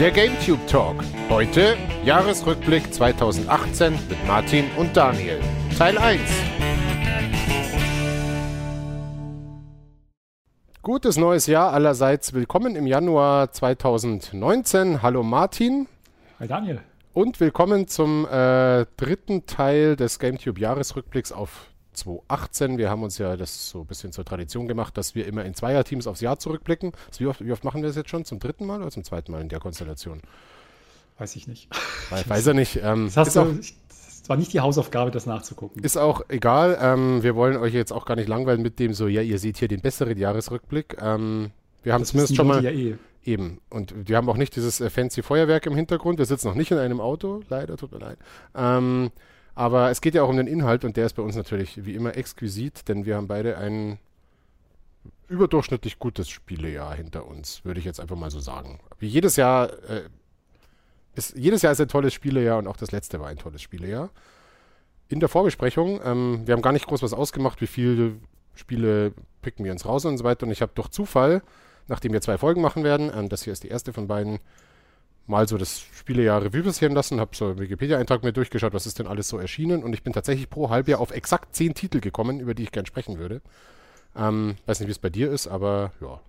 Der GameTube Talk. Heute Jahresrückblick 2018 mit Martin und Daniel. Teil 1. Gutes neues Jahr allerseits. Willkommen im Januar 2019. Hallo Martin. Hi Daniel. Und willkommen zum äh, dritten Teil des GameTube Jahresrückblicks auf 2018. Wir haben uns ja das so ein bisschen zur Tradition gemacht, dass wir immer in Zweierteams aufs Jahr zurückblicken. Wie, oft, wie oft machen wir das jetzt schon? Zum dritten Mal oder zum zweiten Mal in der Konstellation? Weiß ich nicht. Weiß, weiß er nicht. Ähm, das, hast du, auch, das war nicht die Hausaufgabe, das nachzugucken. Ist auch egal. Ähm, wir wollen euch jetzt auch gar nicht langweilen mit dem so, ja, ihr seht hier den besseren Jahresrückblick. Ähm, wir haben zumindest schon mal. Ja eh. Eben. Und wir haben auch nicht dieses äh, fancy Feuerwerk im Hintergrund. Wir sitzen noch nicht in einem Auto. Leider, tut mir leid. Ähm, aber es geht ja auch um den Inhalt und der ist bei uns natürlich wie immer exquisit, denn wir haben beide ein überdurchschnittlich gutes Spielejahr hinter uns, würde ich jetzt einfach mal so sagen. Wie jedes Jahr äh, ist, jedes Jahr ist ein tolles Spielejahr und auch das letzte war ein tolles Spielejahr. In der Vorbesprechung, ähm, wir haben gar nicht groß was ausgemacht, wie viele Spiele picken wir uns raus und so weiter. Und ich habe durch Zufall, nachdem wir zwei Folgen machen werden, ähm, das hier ist die erste von beiden, mal so das Spielejahr Revue passieren lassen, habe so einen Wikipedia-Eintrag mir durchgeschaut, was ist denn alles so erschienen und ich bin tatsächlich pro Halbjahr auf exakt zehn Titel gekommen, über die ich gern sprechen würde. Ähm, weiß nicht, wie es bei dir ist, aber ja.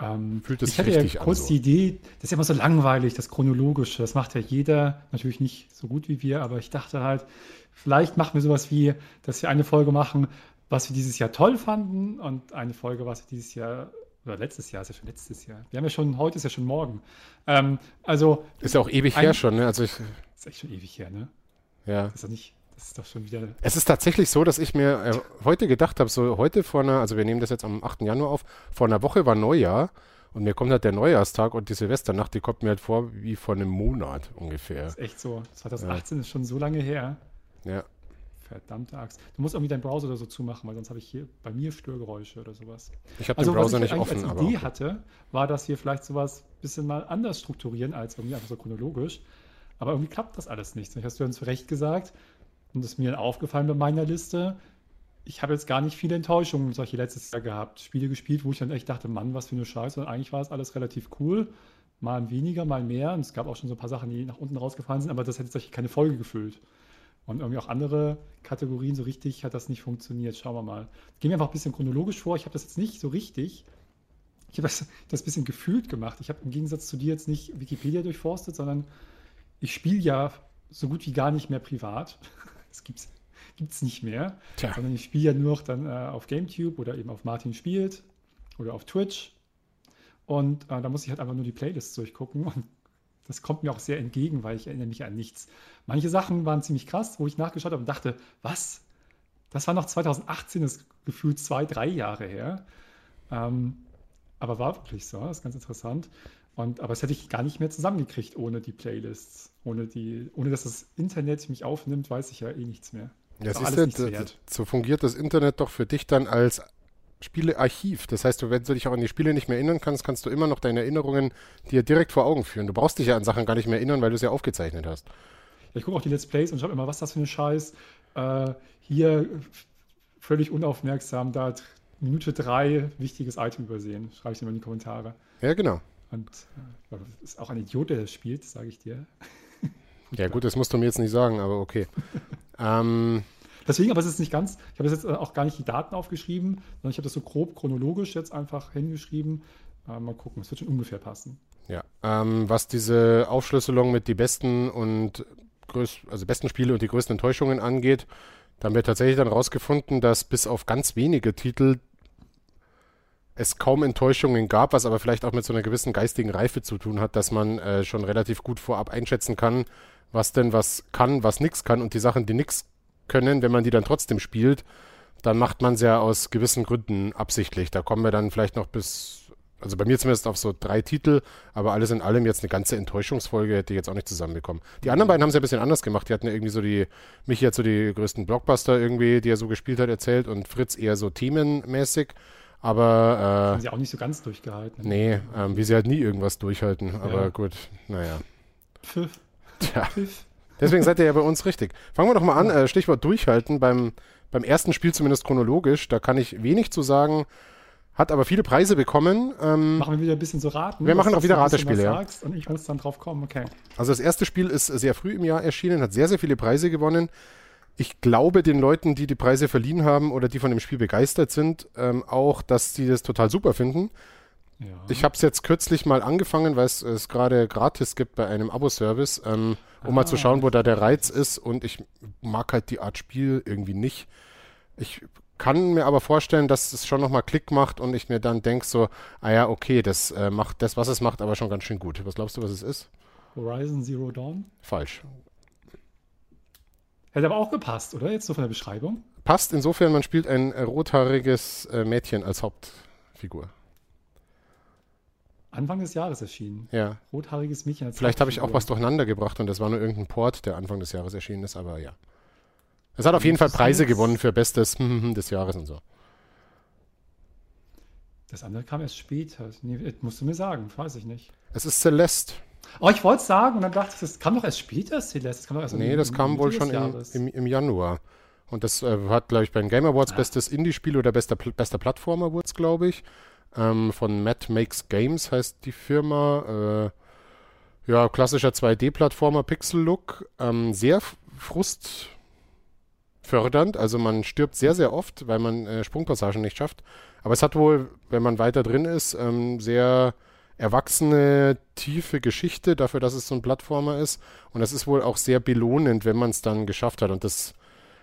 Ähm, Fühlt es sich richtig an. Ich hatte ja kurz so. die Idee, das ist ja immer so langweilig, das Chronologische, das macht ja jeder, natürlich nicht so gut wie wir, aber ich dachte halt, vielleicht machen wir sowas wie, dass wir eine Folge machen, was wir dieses Jahr toll fanden und eine Folge, was wir dieses Jahr oder letztes Jahr, ist ja schon letztes Jahr. Wir haben ja schon, heute ist ja schon morgen. Ähm, also. Ist ja auch ewig ein, her schon, ne? Also ich, ist echt schon ewig her, ne? Ja. Ist doch nicht, das ist doch schon wieder. Es ist tatsächlich so, dass ich mir äh, heute gedacht habe, so heute vor einer, also wir nehmen das jetzt am 8. Januar auf, vor einer Woche war Neujahr und mir kommt halt der Neujahrstag und die Silvesternacht, die kommt mir halt vor wie vor einem Monat ungefähr. Das ist echt so. 2018 ja. ist schon so lange her. Ja. Verdammte Axt. Du musst irgendwie deinen Browser oder so zumachen, weil sonst habe ich hier bei mir Störgeräusche oder sowas. Ich habe also, den Browser nicht offen. Was ich als Idee okay. hatte, war, dass wir vielleicht sowas ein bisschen mal anders strukturieren als irgendwie einfach so chronologisch. Aber irgendwie klappt das alles nicht. Das hast du zu Recht gesagt. Und das ist mir dann aufgefallen bei meiner Liste. Ich habe jetzt gar nicht viele Enttäuschungen solche letztes Jahr gehabt. Spiele gespielt, wo ich dann echt dachte, Mann, was für eine Scheiße. Und eigentlich war es alles relativ cool. Mal weniger, mal mehr. Und es gab auch schon so ein paar Sachen, die nach unten rausgefallen sind, aber das hätte jetzt keine Folge gefüllt. Und irgendwie auch andere Kategorien, so richtig hat das nicht funktioniert. Schauen wir mal. Gehen wir einfach ein bisschen chronologisch vor. Ich habe das jetzt nicht so richtig. Ich habe das, das ein bisschen gefühlt gemacht. Ich habe im Gegensatz zu dir jetzt nicht Wikipedia durchforstet, sondern ich spiele ja so gut wie gar nicht mehr privat. Das gibt es nicht mehr. Tja. Sondern ich spiele ja nur noch dann äh, auf GameTube oder eben auf Martin spielt oder auf Twitch. Und äh, da muss ich halt einfach nur die Playlists durchgucken und das kommt mir auch sehr entgegen, weil ich erinnere mich an nichts. Manche Sachen waren ziemlich krass, wo ich nachgeschaut habe und dachte, was? Das war noch 2018, das gefühlt zwei, drei Jahre her. Ähm, aber war wirklich so, das ist ganz interessant. Und, aber das hätte ich gar nicht mehr zusammengekriegt ohne die Playlists. Ohne, die, ohne dass das Internet mich aufnimmt, weiß ich ja eh nichts mehr. Ja, siehst du, so fungiert das Internet doch für dich dann als Spielearchiv. Das heißt, wenn du dich auch an die Spiele nicht mehr erinnern kannst, kannst du immer noch deine Erinnerungen dir direkt vor Augen führen. Du brauchst dich ja an Sachen gar nicht mehr erinnern, weil du es ja aufgezeichnet hast. Ja, ich gucke auch die Let's Plays und schau immer, was ist das für ein Scheiß. Äh, hier völlig unaufmerksam, da Minute drei wichtiges Item übersehen. Schreibe ich dir mal in die Kommentare. Ja, genau. Und äh, ist auch ein Idiot, der das spielt, sage ich dir. ja, gut, das musst du mir jetzt nicht sagen, aber okay. ähm. Deswegen, aber es ist nicht ganz, ich habe jetzt äh, auch gar nicht die Daten aufgeschrieben, sondern ich habe das so grob chronologisch jetzt einfach hingeschrieben. Äh, mal gucken, es wird schon ungefähr passen. Ja, ähm, was diese Aufschlüsselung mit die besten und größ also besten Spiele und die größten Enttäuschungen angeht, da haben wir tatsächlich dann rausgefunden, dass bis auf ganz wenige Titel es kaum Enttäuschungen gab, was aber vielleicht auch mit so einer gewissen geistigen Reife zu tun hat, dass man äh, schon relativ gut vorab einschätzen kann, was denn was kann, was nichts kann und die Sachen, die nichts können, wenn man die dann trotzdem spielt, dann macht man es ja aus gewissen Gründen absichtlich. Da kommen wir dann vielleicht noch bis, also bei mir zumindest auf so drei Titel, aber alles in allem jetzt eine ganze Enttäuschungsfolge hätte ich jetzt auch nicht zusammenbekommen. Die anderen beiden haben es ja ein bisschen anders gemacht. Die hatten ja irgendwie so die, Michi hat so die größten Blockbuster irgendwie, die er so gespielt hat, erzählt und Fritz eher so themenmäßig. Aber. Äh, haben sie auch nicht so ganz durchgehalten. Nee, ähm, wie sie halt nie irgendwas durchhalten. Aber ja. gut, naja. Pfiff. Tja. Pfiff. Deswegen seid ihr ja bei uns richtig. Fangen wir doch mal an. Äh, Stichwort durchhalten. Beim, beim ersten Spiel zumindest chronologisch. Da kann ich wenig zu sagen. Hat aber viele Preise bekommen. Ähm, machen wir wieder ein bisschen so raten. Wir machen auch wieder Ratespiele, ja. Und ich muss dann drauf kommen, okay. Also das erste Spiel ist sehr früh im Jahr erschienen, hat sehr, sehr viele Preise gewonnen. Ich glaube den Leuten, die die Preise verliehen haben oder die von dem Spiel begeistert sind, ähm, auch, dass sie das total super finden. Ja. Ich habe es jetzt kürzlich mal angefangen, weil es es gerade gratis gibt bei einem Abo-Service, ähm, um ah, mal zu ah, schauen, wo da der Reiz ist. Und ich mag halt die Art Spiel irgendwie nicht. Ich kann mir aber vorstellen, dass es schon nochmal Klick macht und ich mir dann denke so, ah ja, okay, das äh, macht das, was es macht, aber schon ganz schön gut. Was glaubst du, was es ist? Horizon Zero Dawn? Falsch. Hätte aber auch gepasst, oder? Jetzt so von der Beschreibung. Passt insofern, man spielt ein äh, rothaariges äh, Mädchen als Hauptfigur. Anfang des Jahres erschienen. Ja. Rothaariges Mädchen als Vielleicht habe ich auch was durcheinander gebracht und das war nur irgendein Port, der Anfang des Jahres erschienen ist, aber ja. Es hat auf jeden Fall Preise gewonnen für Bestes des Jahres und so. Das andere kam erst später. Nee, musst du mir sagen, weiß ich nicht. Es ist Celeste. Oh, ich wollte es sagen und dann dachte ich, das kam doch erst später, Celeste. Das kam doch erst nee, im, das kam wohl schon im, im, im, Januar. Und das äh, hat, glaube ich, bei den Game Awards ah. bestes Indie-Spiel oder bester, bester Plattformer wurde es, glaube ich. Ähm, von Matt Makes Games heißt die Firma. Äh, ja, klassischer 2D-Plattformer, Pixel-Look. Ähm, sehr frust fördernd. Also man stirbt sehr, sehr oft, weil man äh, Sprungpassagen nicht schafft. Aber es hat wohl, wenn man weiter drin ist, ähm, sehr erwachsene, tiefe Geschichte dafür, dass es so ein Plattformer ist. Und das ist wohl auch sehr belohnend, wenn man es dann geschafft hat. Und das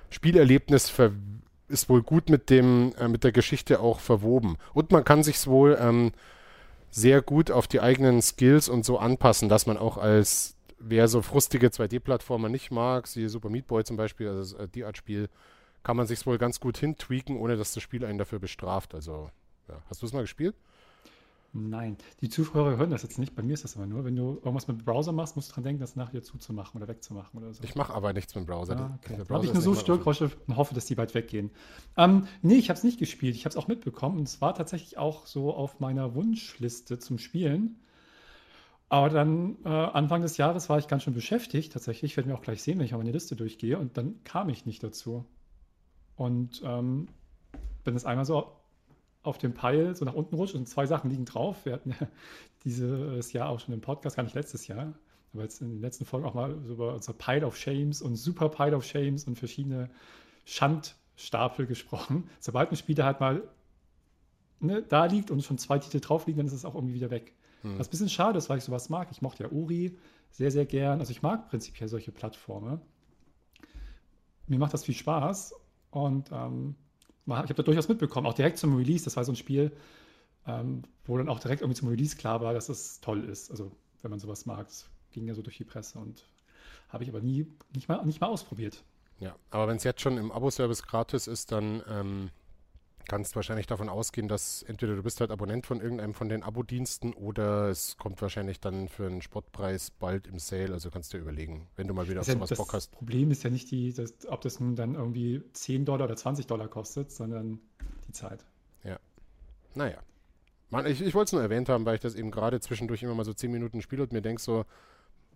Spielerlebnis ist wohl gut mit dem, äh, mit der Geschichte auch verwoben. Und man kann sich wohl ähm, sehr gut auf die eigenen Skills und so anpassen, dass man auch als wer so frustige 2D-Plattformer nicht mag, siehe Super Meat Boy zum Beispiel, also äh, die Art Spiel, kann man sich wohl ganz gut hintweaken, ohne dass das Spiel einen dafür bestraft. Also, ja. Hast du es mal gespielt? Nein, die Zuhörer hören das jetzt nicht. Bei mir ist das aber nur, wenn du irgendwas mit dem Browser machst, musst du dran denken, das nachher zuzumachen oder wegzumachen oder so. Ich mache aber nichts mit dem Browser. Ah, okay. Da habe ich nur so Störgeräusche und hoffe, dass die bald weggehen. Ähm, nee, ich habe es nicht gespielt. Ich habe es auch mitbekommen und es war tatsächlich auch so auf meiner Wunschliste zum Spielen. Aber dann äh, Anfang des Jahres war ich ganz schön beschäftigt, tatsächlich. Ich werde mir auch gleich sehen, wenn ich auf meine Liste durchgehe. Und dann kam ich nicht dazu. Und ähm, bin jetzt einmal so auf dem Pile so nach unten rutscht und zwei Sachen liegen drauf. Wir hatten ja dieses Jahr auch schon im Podcast, gar nicht letztes Jahr, aber jetzt in den letzten Folgen auch mal so über unser Pile of Shames und Super Pile of Shames und verschiedene Schandstapel gesprochen. Sobald ein Spieler halt mal ne, da liegt und schon zwei Titel drauf liegen, dann ist es auch irgendwie wieder weg. Hm. Was ein bisschen schade ist, weil ich sowas mag. Ich mochte ja Uri sehr, sehr gern. Also ich mag prinzipiell solche Plattformen. Mir macht das viel Spaß und ähm, ich habe da durchaus mitbekommen, auch direkt zum Release. Das war so ein Spiel, ähm, wo dann auch direkt irgendwie zum Release klar war, dass es toll ist. Also wenn man sowas mag, das ging ja so durch die Presse und habe ich aber nie, nicht mal, nicht mal ausprobiert. Ja, aber wenn es jetzt schon im Abo-Service gratis ist, dann ähm, kannst wahrscheinlich davon ausgehen, dass entweder du bist halt Abonnent von irgendeinem von den Abo-Diensten oder es kommt wahrscheinlich dann für einen Spottpreis bald im Sale. Also kannst du dir überlegen, wenn du mal wieder auf sowas Bock hast. Das Problem ist ja nicht, die, das, ob das nun dann irgendwie 10 Dollar oder 20 Dollar kostet, sondern die Zeit. Ja. Naja. Man, ich, ich wollte es nur erwähnt haben, weil ich das eben gerade zwischendurch immer mal so 10 Minuten spiele und mir denke so,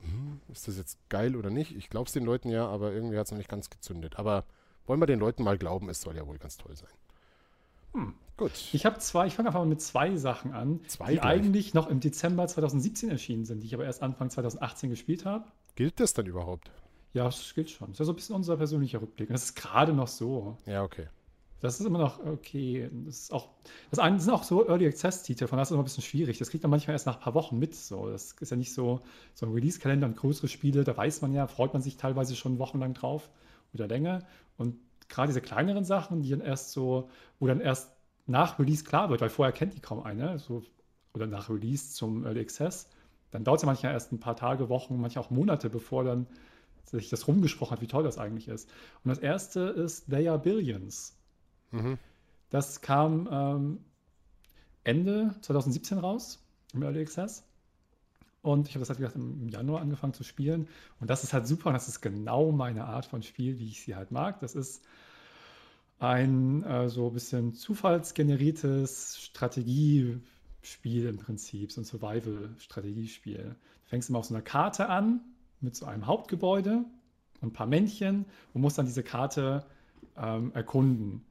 hm, ist das jetzt geil oder nicht? Ich glaube es den Leuten ja, aber irgendwie hat es noch nicht ganz gezündet. Aber wollen wir den Leuten mal glauben, es soll ja wohl ganz toll sein. Hm, gut. Ich habe zwei, ich fange einfach mal mit zwei Sachen an, zwei die gleich. eigentlich noch im Dezember 2017 erschienen sind, die ich aber erst Anfang 2018 gespielt habe. Gilt das dann überhaupt? Ja, das gilt schon. Das ist ja so ein bisschen unser persönlicher Rückblick. das ist gerade noch so. Ja, okay. Das ist immer noch okay. Das ist auch, das eine sind auch so Early Access Titel, von daher ist es immer ein bisschen schwierig. Das kriegt man manchmal erst nach ein paar Wochen mit. So, das ist ja nicht so, so ein Release-Kalender und größere Spiele, da weiß man ja, freut man sich teilweise schon wochenlang drauf oder länger. Und gerade diese kleineren Sachen, die dann erst so, wo dann erst nach Release klar wird, weil vorher kennt die kaum einer, so, oder nach Release zum Early Access, dann dauert es ja manchmal erst ein paar Tage, Wochen, manchmal auch Monate, bevor dann sich das rumgesprochen hat, wie toll das eigentlich ist. Und das erste ist They Are Billions. Mhm. Das kam ähm, Ende 2017 raus im Early Access. Und ich habe das halt, gesagt, im Januar angefangen zu spielen. Und das ist halt super und das ist genau meine Art von Spiel, wie ich sie halt mag. Das ist ein äh, so ein bisschen zufallsgeneriertes Strategiespiel im Prinzip, so ein Survival-Strategiespiel. Du fängst immer auf so einer Karte an mit so einem Hauptgebäude und ein paar Männchen und musst dann diese Karte ähm, erkunden.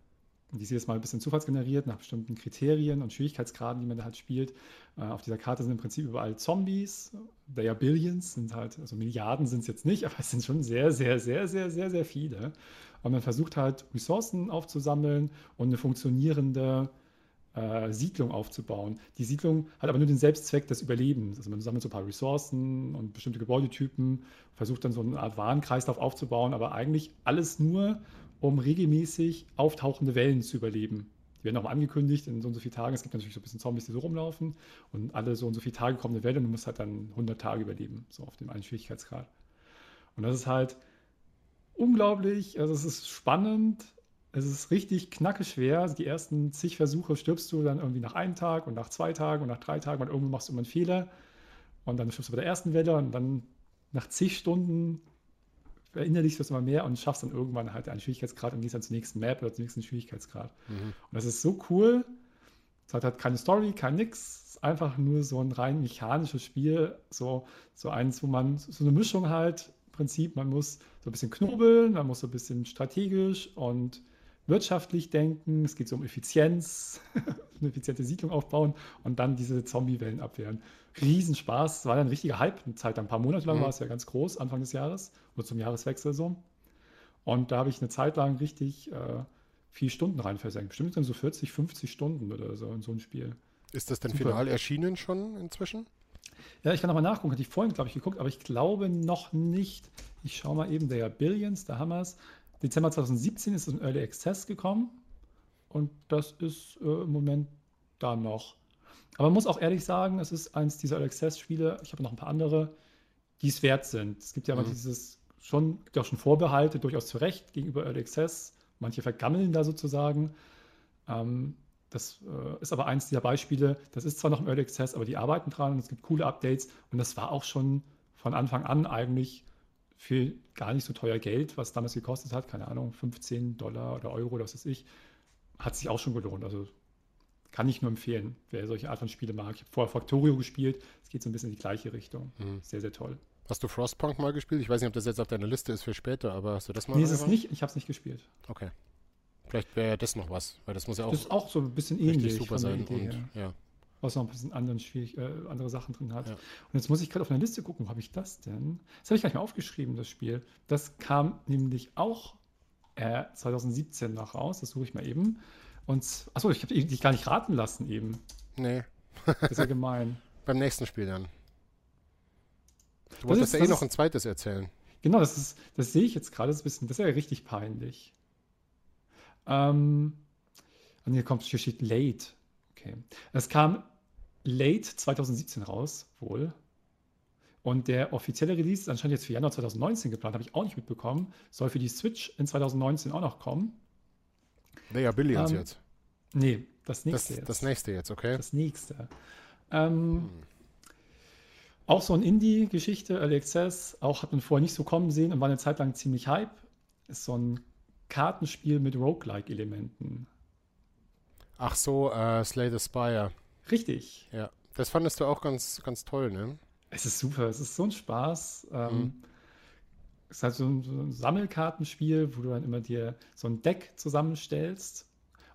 Die ist jetzt mal ein bisschen zufallsgeneriert nach bestimmten Kriterien und Schwierigkeitsgraden, die man da halt spielt. Äh, auf dieser Karte sind im Prinzip überall Zombies. There are Billions, sind halt, also Milliarden sind es jetzt nicht, aber es sind schon sehr, sehr, sehr, sehr, sehr, sehr viele. Und man versucht halt Ressourcen aufzusammeln und eine funktionierende äh, Siedlung aufzubauen. Die Siedlung hat aber nur den Selbstzweck des Überlebens. Also man sammelt so ein paar Ressourcen und bestimmte Gebäudetypen, versucht dann so eine Art Warenkreislauf aufzubauen, aber eigentlich alles nur, um regelmäßig auftauchende Wellen zu überleben. Die werden auch mal angekündigt in so und so vielen Tagen. Es gibt natürlich so ein bisschen Zombies, die so rumlaufen. Und alle so und so viele Tage kommt eine Welle und du musst halt dann 100 Tage überleben, so auf dem einen Schwierigkeitsgrad. Und das ist halt unglaublich, also es ist spannend, es ist richtig knackeschwer. Also die ersten zig Versuche stirbst du dann irgendwie nach einem Tag und nach zwei Tagen und nach drei Tagen und irgendwann machst du immer einen Fehler. Und dann stirbst du bei der ersten Welle und dann nach zig Stunden verinnerlichst du es immer mehr und schaffst dann irgendwann halt einen Schwierigkeitsgrad und gehst dann zur nächsten Map oder zum nächsten Schwierigkeitsgrad. Mhm. Und das ist so cool. Es hat halt keine Story, kein nix. Es ist einfach nur so ein rein mechanisches Spiel. So, so eins, wo man so eine Mischung halt, im Prinzip, man muss so ein bisschen knobeln, man muss so ein bisschen strategisch und wirtschaftlich denken. Es geht so um Effizienz, eine effiziente Siedlung aufbauen und dann diese Zombie-Wellen abwehren. Riesenspaß. Es war dann ein richtiger Hype. Eine Zeit, ein paar Monate lang mhm. war es ja ganz groß, Anfang des Jahres oder zum Jahreswechsel so. Und da habe ich eine Zeit lang richtig äh, viele Stunden rein versenkt. Bestimmt dann so 40, 50 Stunden oder so in so ein Spiel. Ist das denn Super. final erschienen schon inzwischen? Ja, ich kann nochmal nachgucken. Hatte ich vorhin, glaube ich, geguckt, aber ich glaube noch nicht. Ich schaue mal eben, der Billions, da haben wir es. Dezember 2017 ist es in Early Access gekommen. Und das ist äh, im Moment da noch. Aber man muss auch ehrlich sagen, es ist eins dieser Early Access-Spiele, ich habe noch ein paar andere, die es wert sind. Es gibt ja mhm. immer dieses schon, gibt auch schon Vorbehalte, durchaus zu Recht gegenüber Early Access. Manche vergammeln da sozusagen. Ähm, das äh, ist aber eins dieser Beispiele. Das ist zwar noch im Early Access, aber die arbeiten dran und es gibt coole Updates. Und das war auch schon von Anfang an eigentlich für gar nicht so teuer Geld, was damals gekostet hat, keine Ahnung, 15 Dollar oder Euro oder was weiß ich, hat sich auch schon gelohnt. Also kann ich nur empfehlen, wer solche Art von Spiele mag. Ich habe vorher Factorio gespielt, es geht so ein bisschen in die gleiche Richtung. Mhm. Sehr, sehr toll. Hast du Frostpunk mal gespielt? Ich weiß nicht, ob das jetzt auf deiner Liste ist für später, aber hast du das mal Nee, ist es nicht. Ich habe es nicht gespielt. Okay. Vielleicht wäre das noch was, weil das muss ja auch. Das ist auch so ein bisschen ähnlich. super sein. und, ja. Was noch ein bisschen anderen, schwierig, äh, andere Sachen drin hat. Ja. Und jetzt muss ich gerade auf eine Liste gucken, wo habe ich das denn? Das habe ich gar nicht mehr aufgeschrieben, das Spiel. Das kam nämlich auch äh, 2017 noch raus. Das suche ich mal eben. Und, achso, ich habe dich gar nicht raten lassen eben. Nee. das ist ja gemein. Beim nächsten Spiel dann. Du wolltest ja eh noch ein zweites erzählen. Genau, das, ist, das sehe ich jetzt gerade. Das, das ist ja richtig peinlich. Ähm, und hier kommt, hier steht Late. Okay. Es kam late 2017 raus, wohl. Und der offizielle Release ist anscheinend jetzt für Januar 2019 geplant, habe ich auch nicht mitbekommen. Soll für die Switch in 2019 auch noch kommen. Naja, Billions ähm, jetzt. Nee, das nächste das, jetzt. Das nächste jetzt, okay. Das nächste. Ähm, hm. Auch so eine Indie-Geschichte, Early Access, auch hat man vorher nicht so kommen sehen und war eine Zeit lang ziemlich Hype. Ist so ein Kartenspiel mit Roguelike-Elementen. Ach so, äh, Slay the Spire. Richtig. Ja, das fandest du auch ganz, ganz toll, ne? Es ist super, es ist so ein Spaß. Ähm, mhm. Es ist halt so ein, so ein, Sammelkartenspiel, wo du dann immer dir so ein Deck zusammenstellst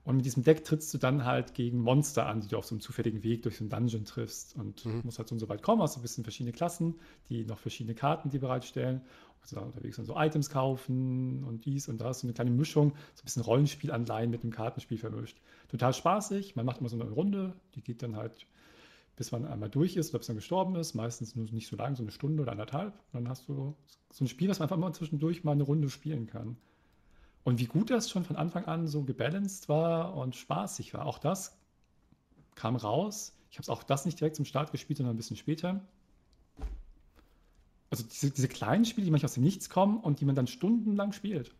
und mit diesem Deck trittst du dann halt gegen Monster an, die du auf so einem zufälligen Weg durch so einen Dungeon triffst. Und mhm. musst halt so, so weit kommen, hast du ein bisschen verschiedene Klassen, die noch verschiedene Karten die bereitstellen. Also unterwegs dann so Items kaufen und dies und das. So eine kleine Mischung, so ein bisschen Rollenspielanleihen mit dem Kartenspiel vermischt. Total spaßig. Man macht immer so eine Runde, die geht dann halt, bis man einmal durch ist oder bis man gestorben ist. Meistens nur nicht so lang, so eine Stunde oder anderthalb. Und dann hast du so ein Spiel, was man einfach mal zwischendurch mal eine Runde spielen kann. Und wie gut das schon von Anfang an so gebalanced war und spaßig war. Auch das kam raus. Ich habe es auch das nicht direkt zum Start gespielt, sondern ein bisschen später. Also diese, diese kleinen Spiele, die manchmal aus dem Nichts kommen und die man dann stundenlang spielt.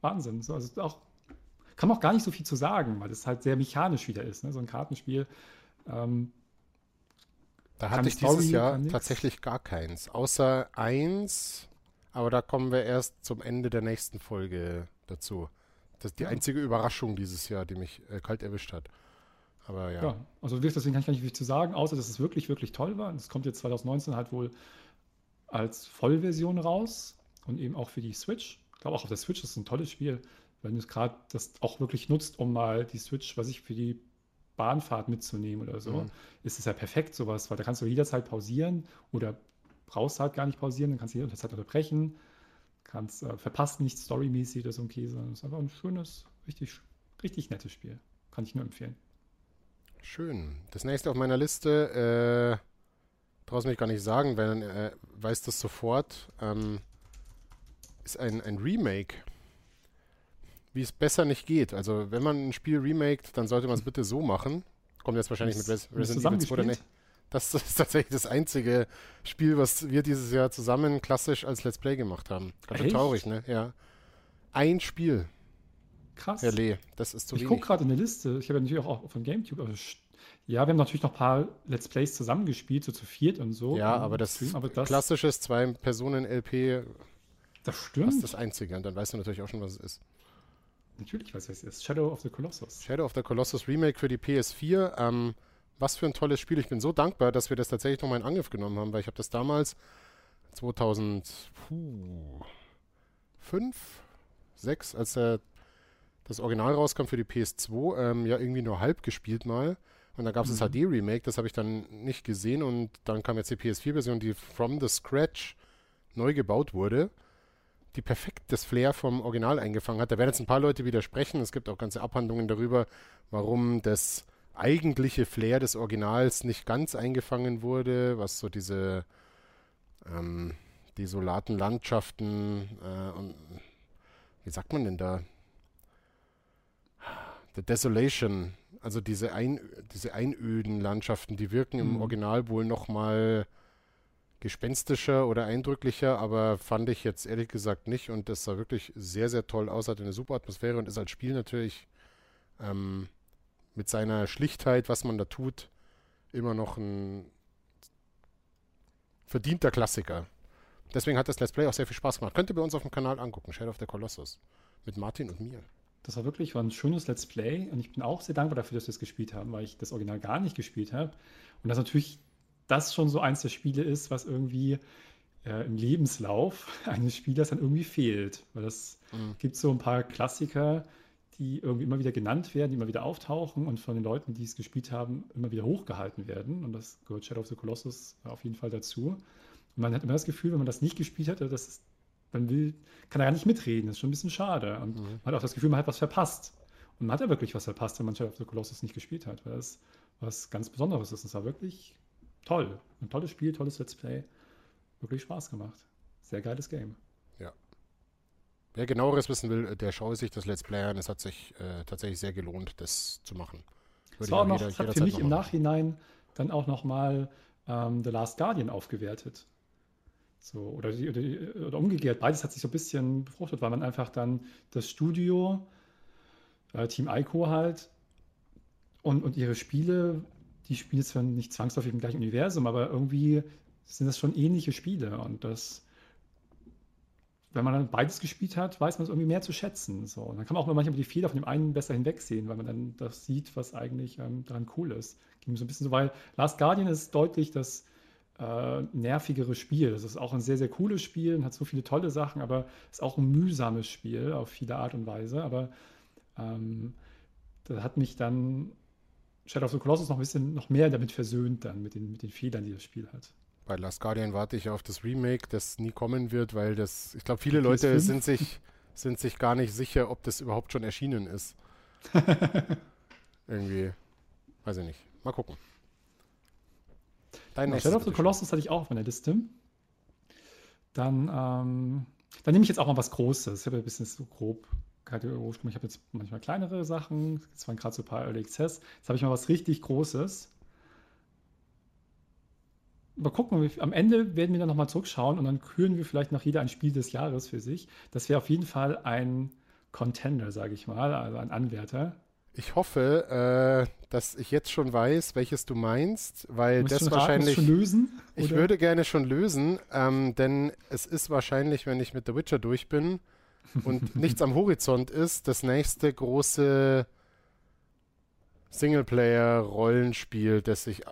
Wahnsinn. So, also auch, kann man auch gar nicht so viel zu sagen, weil es halt sehr mechanisch wieder ist. Ne? So ein Kartenspiel. Ähm, da hatte ich Story, dieses Jahr tatsächlich gar keins. Außer eins, aber da kommen wir erst zum Ende der nächsten Folge dazu. Das ist die ja. einzige Überraschung dieses Jahr, die mich äh, kalt erwischt hat. Aber ja. ja. also deswegen kann ich gar nicht viel zu sagen, außer dass es wirklich, wirklich toll war. Es kommt jetzt 2019 halt wohl als Vollversion raus und eben auch für die Switch. Ich glaube auch auf der Switch ist es ein tolles Spiel. wenn du gerade das auch wirklich nutzt, um mal die Switch, was ich für die Bahnfahrt mitzunehmen oder so, mhm. ist es ja perfekt, sowas, weil da kannst du jederzeit pausieren oder brauchst halt gar nicht pausieren, dann kannst du jederzeit unterbrechen, kannst äh, verpasst nicht storymäßig oder so ein Käse. Das ist einfach ein schönes, richtig, richtig nettes Spiel. Kann ich nur empfehlen. Schön. Das nächste auf meiner Liste, äh, traust mich gar nicht sagen, weil äh, weiß das sofort, ähm, ist ein, ein Remake wie es besser nicht geht. Also wenn man ein Spiel remaked, dann sollte man es bitte so machen. Kommt jetzt wahrscheinlich das, mit Res Resident Evil 2 oder nicht. Das ist tatsächlich das einzige Spiel, was wir dieses Jahr zusammen klassisch als Let's Play gemacht haben. Ganz schön traurig, ne? Ja. Ein Spiel. Krass. Herr Lee, das ist zu Ich gucke gerade in der Liste. Ich habe ja natürlich auch von GameTube, aber ja, wir haben natürlich noch ein paar Let's Plays zusammengespielt, so zu viert und so. Ja, aber das, Stream, aber das klassisches Zwei-Personen-LP. Das stimmt. Das ist das Einzige. Und dann weißt du natürlich auch schon, was es ist. Natürlich weiß ich, es ist. Shadow of the Colossus. Shadow of the Colossus Remake für die PS4. Ähm, was für ein tolles Spiel. Ich bin so dankbar, dass wir das tatsächlich nochmal in Angriff genommen haben, weil ich habe das damals 2005, 6, als der, das Original rauskam für die PS2, ähm, ja irgendwie nur halb gespielt mal. Und da gab es mhm. das HD-Remake, das habe ich dann nicht gesehen und dann kam jetzt die PS4-Version, die from the scratch neu gebaut wurde die perfekt das Flair vom Original eingefangen hat. Da werden jetzt ein paar Leute widersprechen. Es gibt auch ganze Abhandlungen darüber, warum das eigentliche Flair des Originals nicht ganz eingefangen wurde, was so diese ähm, desolaten Landschaften äh, und wie sagt man denn da? The Desolation, also diese, ein, diese einöden Landschaften, die wirken mhm. im Original wohl nochmal mal gespenstischer oder eindrücklicher, aber fand ich jetzt ehrlich gesagt nicht und das sah wirklich sehr, sehr toll aus, hat eine super Atmosphäre und ist als Spiel natürlich ähm, mit seiner Schlichtheit, was man da tut, immer noch ein verdienter Klassiker. Deswegen hat das Let's Play auch sehr viel Spaß gemacht. Könnt ihr bei uns auf dem Kanal angucken, Shadow of the Colossus. Mit Martin und mir. Das war wirklich war ein schönes Let's Play und ich bin auch sehr dankbar dafür, dass wir es gespielt haben, weil ich das Original gar nicht gespielt habe. Und das natürlich das schon so eins der Spiele ist, was irgendwie äh, im Lebenslauf eines Spielers dann irgendwie fehlt. Weil es mhm. gibt so ein paar Klassiker, die irgendwie immer wieder genannt werden, die immer wieder auftauchen und von den Leuten, die es gespielt haben, immer wieder hochgehalten werden. Und das gehört Shadow of the Colossus auf jeden Fall dazu. Und man hat immer das Gefühl, wenn man das nicht gespielt hätte, dass es, man will, kann er ja nicht mitreden. Das ist schon ein bisschen schade. Und mhm. man hat auch das Gefühl, man hat was verpasst. Und man hat ja wirklich was verpasst, wenn man Shadow of the Colossus nicht gespielt hat, weil das was ganz Besonderes ist. Es war wirklich toll. Ein tolles Spiel, tolles Let's Play. Wirklich Spaß gemacht. Sehr geiles Game. Wer genaueres wissen will, der schaue sich das Let's Play an. Es hat sich äh, tatsächlich sehr gelohnt, das zu machen. Es war auch noch, jeder, hat für mich im Nachhinein dann auch nochmal ähm, The Last Guardian aufgewertet. So, oder, oder, oder, umgekehrt, beides hat sich so ein bisschen befruchtet, weil man einfach dann das Studio, äh, Team Ico halt und, und ihre Spiele die spielen zwar nicht zwangsläufig im gleichen Universum, aber irgendwie sind das schon ähnliche Spiele und das, wenn man dann beides gespielt hat, weiß man es irgendwie mehr zu schätzen. So. Und dann kann man auch manchmal die Fehler von dem einen besser hinwegsehen, weil man dann das sieht, was eigentlich ähm, daran cool ist. Ging so ein bisschen so, weil Last Guardian ist deutlich das äh, nervigere Spiel. Das ist auch ein sehr, sehr cooles Spiel und hat so viele tolle Sachen, aber ist auch ein mühsames Spiel auf viele Art und Weise. Aber ähm, das hat mich dann Shadow of the Colossus noch ein bisschen noch mehr damit versöhnt dann mit den, mit den Fehlern, die das Spiel hat. Bei Last Guardian warte ich auf das Remake, das nie kommen wird, weil das, ich glaube, viele Leute sind sich, sind sich gar nicht sicher, ob das überhaupt schon erschienen ist. Irgendwie, weiß ich nicht. Mal gucken. Dein Shadow of the Colossus hatte ich auch auf meiner Liste. Dann, ähm, dann nehme ich jetzt auch mal was Großes. Ich habe ein bisschen so grob kategorisch Ich habe jetzt manchmal kleinere Sachen, es waren gerade so ein paar Early Access. Jetzt habe ich mal was richtig Großes. Mal gucken, am Ende werden wir dann nochmal zurückschauen und dann küren wir vielleicht nach jeder ein Spiel des Jahres für sich. Das wäre auf jeden Fall ein Contender, sage ich mal, also ein Anwärter. Ich hoffe, äh, dass ich jetzt schon weiß, welches du meinst, weil das raten, wahrscheinlich. Schon lösen, ich würde gerne schon lösen, ähm, denn es ist wahrscheinlich, wenn ich mit The Witcher durch bin, und nichts am Horizont ist, das nächste große Singleplayer-Rollenspiel, das ich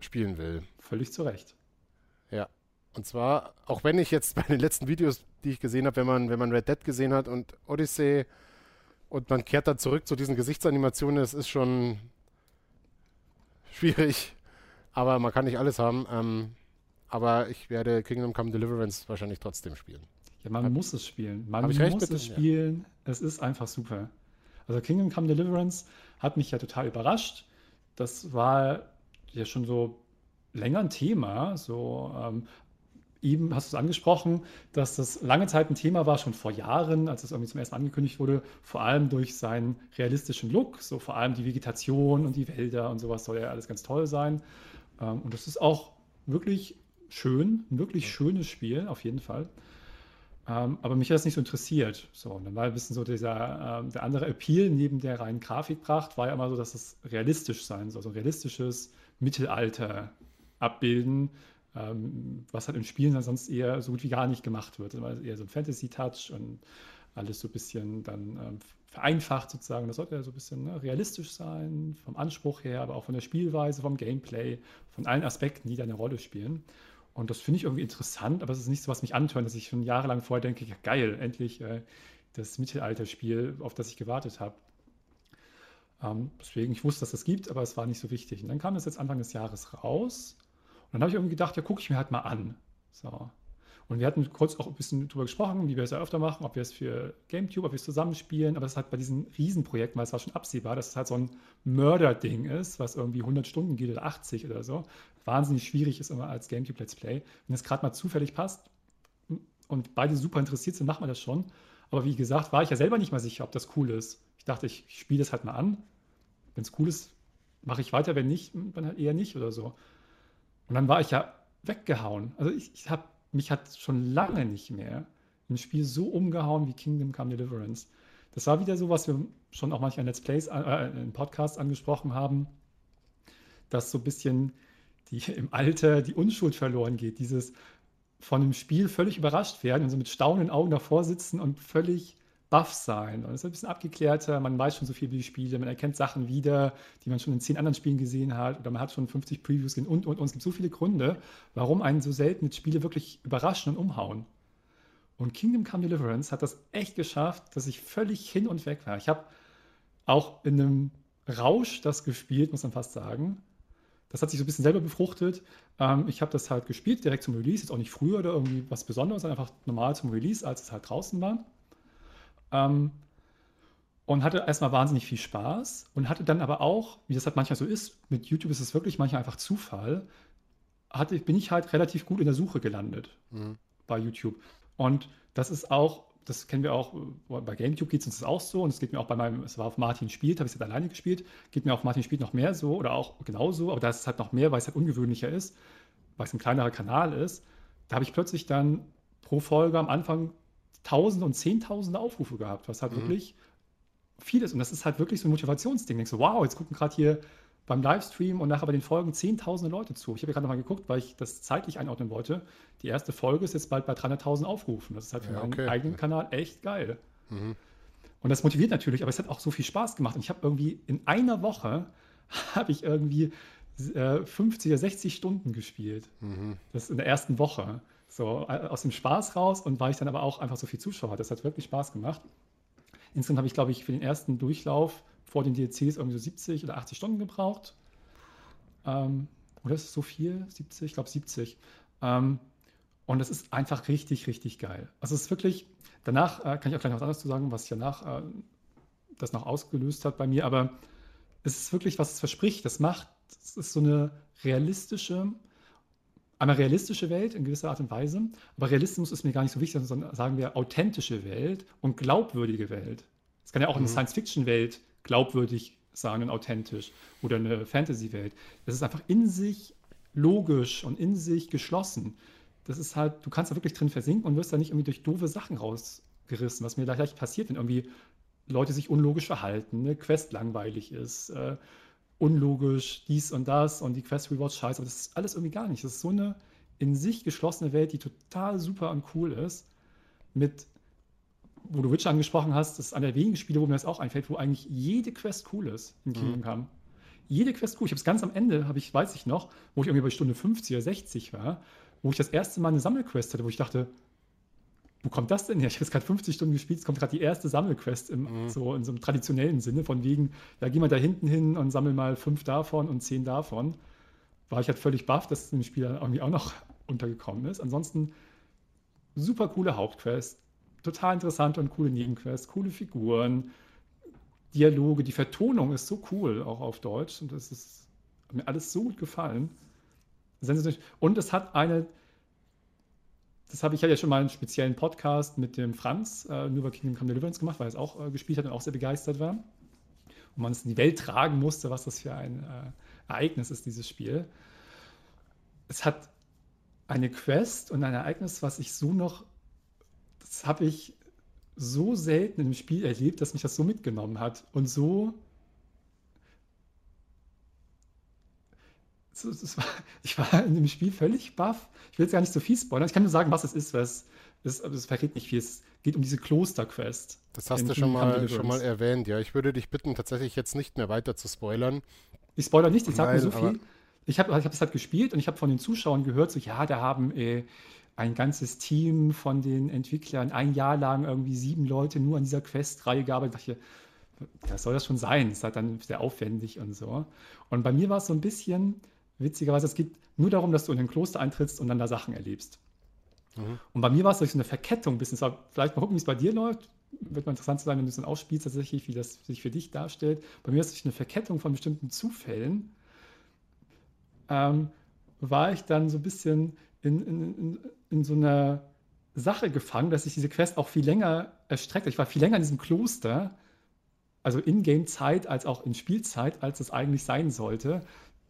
spielen will. Völlig zu Recht. Ja. Und zwar, auch wenn ich jetzt bei den letzten Videos, die ich gesehen habe, wenn man, wenn man Red Dead gesehen hat und Odyssey, und man kehrt dann zurück zu diesen Gesichtsanimationen. Das ist schon schwierig, aber man kann nicht alles haben. Ähm, aber ich werde Kingdom Come Deliverance wahrscheinlich trotzdem spielen. Ja, man Hab, muss es spielen. Man muss recht, es spielen. Ja. Es ist einfach super. Also Kingdom Come Deliverance hat mich ja total überrascht. Das war ja schon so länger ein Thema. So ähm, eben hast du es angesprochen, dass das lange Zeit ein Thema war, schon vor Jahren, als es irgendwie zum ersten Mal angekündigt wurde, vor allem durch seinen realistischen Look, so vor allem die Vegetation und die Wälder und sowas soll ja alles ganz toll sein. Ähm, und das ist auch wirklich schön, ein wirklich schönes Spiel, auf jeden Fall. Ähm, aber mich hat das nicht so interessiert. So, und dann war ein bisschen so dieser, ähm, der andere Appeal neben der reinen Grafikpracht, war ja immer so, dass es realistisch sein soll, so ein realistisches Mittelalter abbilden, ähm, was halt in Spielen dann sonst eher so gut wie gar nicht gemacht wird. Also eher so ein Fantasy-Touch und alles so ein bisschen dann ähm, vereinfacht sozusagen. Das sollte ja so ein bisschen ne, realistisch sein, vom Anspruch her, aber auch von der Spielweise, vom Gameplay, von allen Aspekten, die da eine Rolle spielen. Und das finde ich irgendwie interessant, aber es ist nicht so, was mich antört, dass ich schon jahrelang vorher denke, ja geil, endlich äh, das Mittelalterspiel, auf das ich gewartet habe. Ähm, deswegen, ich wusste, dass es das gibt, aber es war nicht so wichtig. Und dann kam das jetzt Anfang des Jahres raus. Und dann habe ich irgendwie gedacht, ja, gucke ich mir halt mal an. So. Und wir hatten kurz auch ein bisschen darüber gesprochen, wie wir es ja öfter machen, ob wir es für GameTube, ob wir es zusammenspielen. Aber es ist halt bei diesen Riesenprojekten, weil es war schon absehbar, dass es halt so ein Mörder-Ding ist, was irgendwie 100 Stunden geht oder 80 oder so. Wahnsinnig schwierig ist immer als GameTube Let's Play. Wenn es gerade mal zufällig passt und beide super interessiert sind, macht man das schon. Aber wie gesagt, war ich ja selber nicht mal sicher, ob das cool ist. Ich dachte, ich spiele das halt mal an. Wenn es cool ist, mache ich weiter. Wenn nicht, dann halt eher nicht oder so. Und dann war ich ja weggehauen. Also ich, ich habe mich hat schon lange nicht mehr ein Spiel so umgehauen wie Kingdom Come Deliverance. Das war wieder so, was wir schon auch manchmal in Let's Plays, äh, in Podcasts angesprochen haben, dass so ein bisschen die, im Alter die Unschuld verloren geht. Dieses von dem Spiel völlig überrascht werden und so mit staunenden Augen davor sitzen und völlig baff sein. Und es ist ein bisschen abgeklärter, man weiß schon so viel über die Spiele, man erkennt Sachen wieder, die man schon in zehn anderen Spielen gesehen hat, oder man hat schon 50 Previews gesehen und, und, und. Es gibt so viele Gründe, warum einen so selten Spiele wirklich überraschen und umhauen. Und Kingdom Come Deliverance hat das echt geschafft, dass ich völlig hin und weg war. Ich habe auch in einem Rausch das gespielt, muss man fast sagen. Das hat sich so ein bisschen selber befruchtet. Ähm, ich habe das halt gespielt, direkt zum Release, jetzt auch nicht früher oder irgendwie was Besonderes, sondern einfach normal zum Release, als es halt draußen war. Ähm, und hatte erstmal wahnsinnig viel Spaß und hatte dann aber auch, wie das halt manchmal so ist, mit YouTube ist es wirklich manchmal einfach Zufall, hatte, bin ich halt relativ gut in der Suche gelandet mhm. bei YouTube. Und das ist auch, das kennen wir auch, bei GameTube geht es uns auch so und es geht mir auch bei meinem, es war auf Martin spielt, habe ich es halt alleine gespielt, geht mir auf Martin spielt noch mehr so oder auch genauso, aber da ist es halt noch mehr, weil es halt ungewöhnlicher ist, weil es ein kleinerer Kanal ist. Da habe ich plötzlich dann pro Folge am Anfang Tausende und Zehntausende Aufrufe gehabt, was halt mhm. wirklich viel ist. Und das ist halt wirklich so ein Motivationsding. Denkst du, wow, jetzt gucken gerade hier beim Livestream und nachher bei den Folgen Zehntausende Leute zu. Ich habe gerade nochmal geguckt, weil ich das zeitlich einordnen wollte. Die erste Folge ist jetzt bald bei 300.000 Aufrufen. Das ist halt für ja, okay. meinen eigenen Kanal echt geil. Mhm. Und das motiviert natürlich, aber es hat auch so viel Spaß gemacht. Und ich habe irgendwie in einer Woche habe ich irgendwie äh, 50 oder 60 Stunden gespielt. Mhm. Das in der ersten Woche. So äh, aus dem Spaß raus und weil ich dann aber auch einfach so viel Zuschauer hatte. Das hat wirklich Spaß gemacht. Insgesamt habe ich, glaube ich, für den ersten Durchlauf vor den DLCs irgendwie so 70 oder 80 Stunden gebraucht. Ähm, oder ist es so viel? 70? Ich glaube 70. Ähm, und das ist einfach richtig, richtig geil. Also es ist wirklich, danach äh, kann ich auch gleich noch was anderes zu sagen, was danach äh, das noch ausgelöst hat bei mir, aber es ist wirklich, was es verspricht. Das macht, es ist so eine realistische, eine realistische Welt in gewisser Art und Weise, aber Realismus ist mir gar nicht so wichtig, sondern sagen wir authentische Welt und glaubwürdige Welt. Es kann ja auch mhm. eine Science-Fiction-Welt glaubwürdig sein und authentisch oder eine Fantasy-Welt. Das ist einfach in sich logisch und in sich geschlossen. Das ist halt, du kannst da wirklich drin versinken und wirst da nicht irgendwie durch doofe Sachen rausgerissen, was mir gleich passiert, wenn irgendwie Leute sich unlogisch verhalten, eine Quest langweilig ist, äh, unlogisch, dies und das und die Quest Rewards scheiße, aber das ist alles irgendwie gar nicht. Das ist so eine in sich geschlossene Welt, die total super und cool ist, mit, wo du Witcher angesprochen hast, das ist einer der wenigen Spiele, wo mir das auch einfällt, wo eigentlich jede Quest cool ist in Kingdom mhm. Come. Jede Quest cool. Ich habe es ganz am Ende, habe ich, weiß ich noch, wo ich irgendwie bei Stunde 50 oder 60 war, wo ich das erste Mal eine Sammelquest hatte, wo ich dachte, wo kommt das denn her? Ich habe jetzt gerade 50 Stunden gespielt, es kommt gerade die erste Sammelquest im, mhm. so in so einem traditionellen Sinne, von wegen, ja, geh mal da hinten hin und sammel mal fünf davon und zehn davon. War ich halt völlig baff, dass es im Spiel irgendwie auch noch untergekommen ist. Ansonsten super coole Hauptquest, total interessante und coole Nebenquests, coole Figuren, Dialoge, die Vertonung ist so cool, auch auf Deutsch. Und das ist mir alles so gut gefallen. Und es hat eine das habe ich ja schon mal einen speziellen Podcast mit dem Franz äh, nur bei Kingdom Come Deliverance gemacht, weil er es auch äh, gespielt hat und auch sehr begeistert war. Und man es in die Welt tragen musste, was das für ein äh, Ereignis ist, dieses Spiel. Es hat eine Quest und ein Ereignis, was ich so noch, das habe ich so selten im Spiel erlebt, dass mich das so mitgenommen hat und so war, ich war in dem Spiel völlig baff. Ich will jetzt gar nicht so viel spoilern. Ich kann nur sagen, was es ist, weil es, es, es verrät nicht viel. Es geht um diese Klosterquest. Das hast du schon mal, schon mal erwähnt, ja. Ich würde dich bitten, tatsächlich jetzt nicht mehr weiter zu spoilern. Ich spoilere nicht, ich sage nur so viel. Ich habe ich hab es halt gespielt und ich habe von den Zuschauern gehört, so, ja, da haben äh, ein ganzes Team von den Entwicklern ein Jahr lang irgendwie sieben Leute nur an dieser Questreihe gearbeitet. Ich dachte, das soll das schon sein. Es ist halt dann sehr aufwendig und so. Und bei mir war es so ein bisschen, witzigerweise, es geht nur darum, dass du in ein Kloster eintrittst und dann da Sachen erlebst. Mhm. Und bei mir war es durch so eine Verkettung ein bisschen. Vielleicht mal gucken, wie es bei dir läuft. Wird mal interessant sein, wenn du es dann ausspielst, tatsächlich, wie das sich für dich darstellt. Bei mir ist es durch eine Verkettung von bestimmten Zufällen. Ähm, war ich dann so ein bisschen in, in, in, in so einer Sache gefangen, dass sich diese Quest auch viel länger erstreckt. Ich war viel länger in diesem Kloster, also in-game-Zeit als auch in Spielzeit, als es eigentlich sein sollte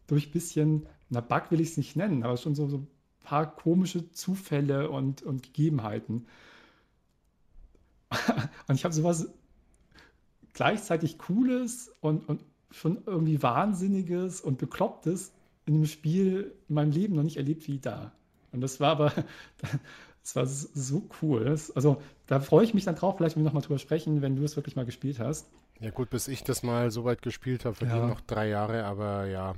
durch ein bisschen, na, Bug will ich es nicht nennen, aber schon so, so ein paar komische Zufälle und, und Gegebenheiten. und ich habe sowas gleichzeitig Cooles und, und schon irgendwie Wahnsinniges und Beklopptes in einem Spiel in meinem Leben noch nicht erlebt wie da. Und das war aber, das war so cool. Das, also da freue ich mich dann drauf, vielleicht wenn wir nochmal drüber sprechen, wenn du es wirklich mal gespielt hast. Ja gut, bis ich das mal so weit gespielt habe, vergehen ja. noch drei Jahre, aber ja,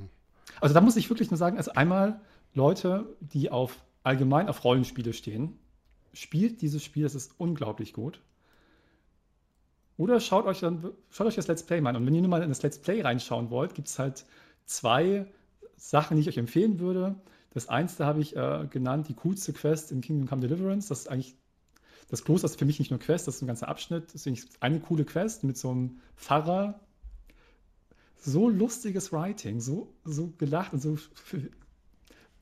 also da muss ich wirklich nur sagen, also einmal Leute, die auf allgemein auf Rollenspiele stehen, spielt dieses Spiel, das ist unglaublich gut. Oder schaut euch dann, schaut euch das Let's Play mal an. Und wenn ihr nur mal in das Let's Play reinschauen wollt, gibt es halt zwei Sachen, die ich euch empfehlen würde. Das eins, habe ich äh, genannt, die coolste Quest in Kingdom Come Deliverance. Das ist eigentlich, das Kloster ist für mich nicht nur Quest, das ist ein ganzer Abschnitt. Das ist eine coole Quest mit so einem Pfarrer, so lustiges Writing, so, so gelacht und so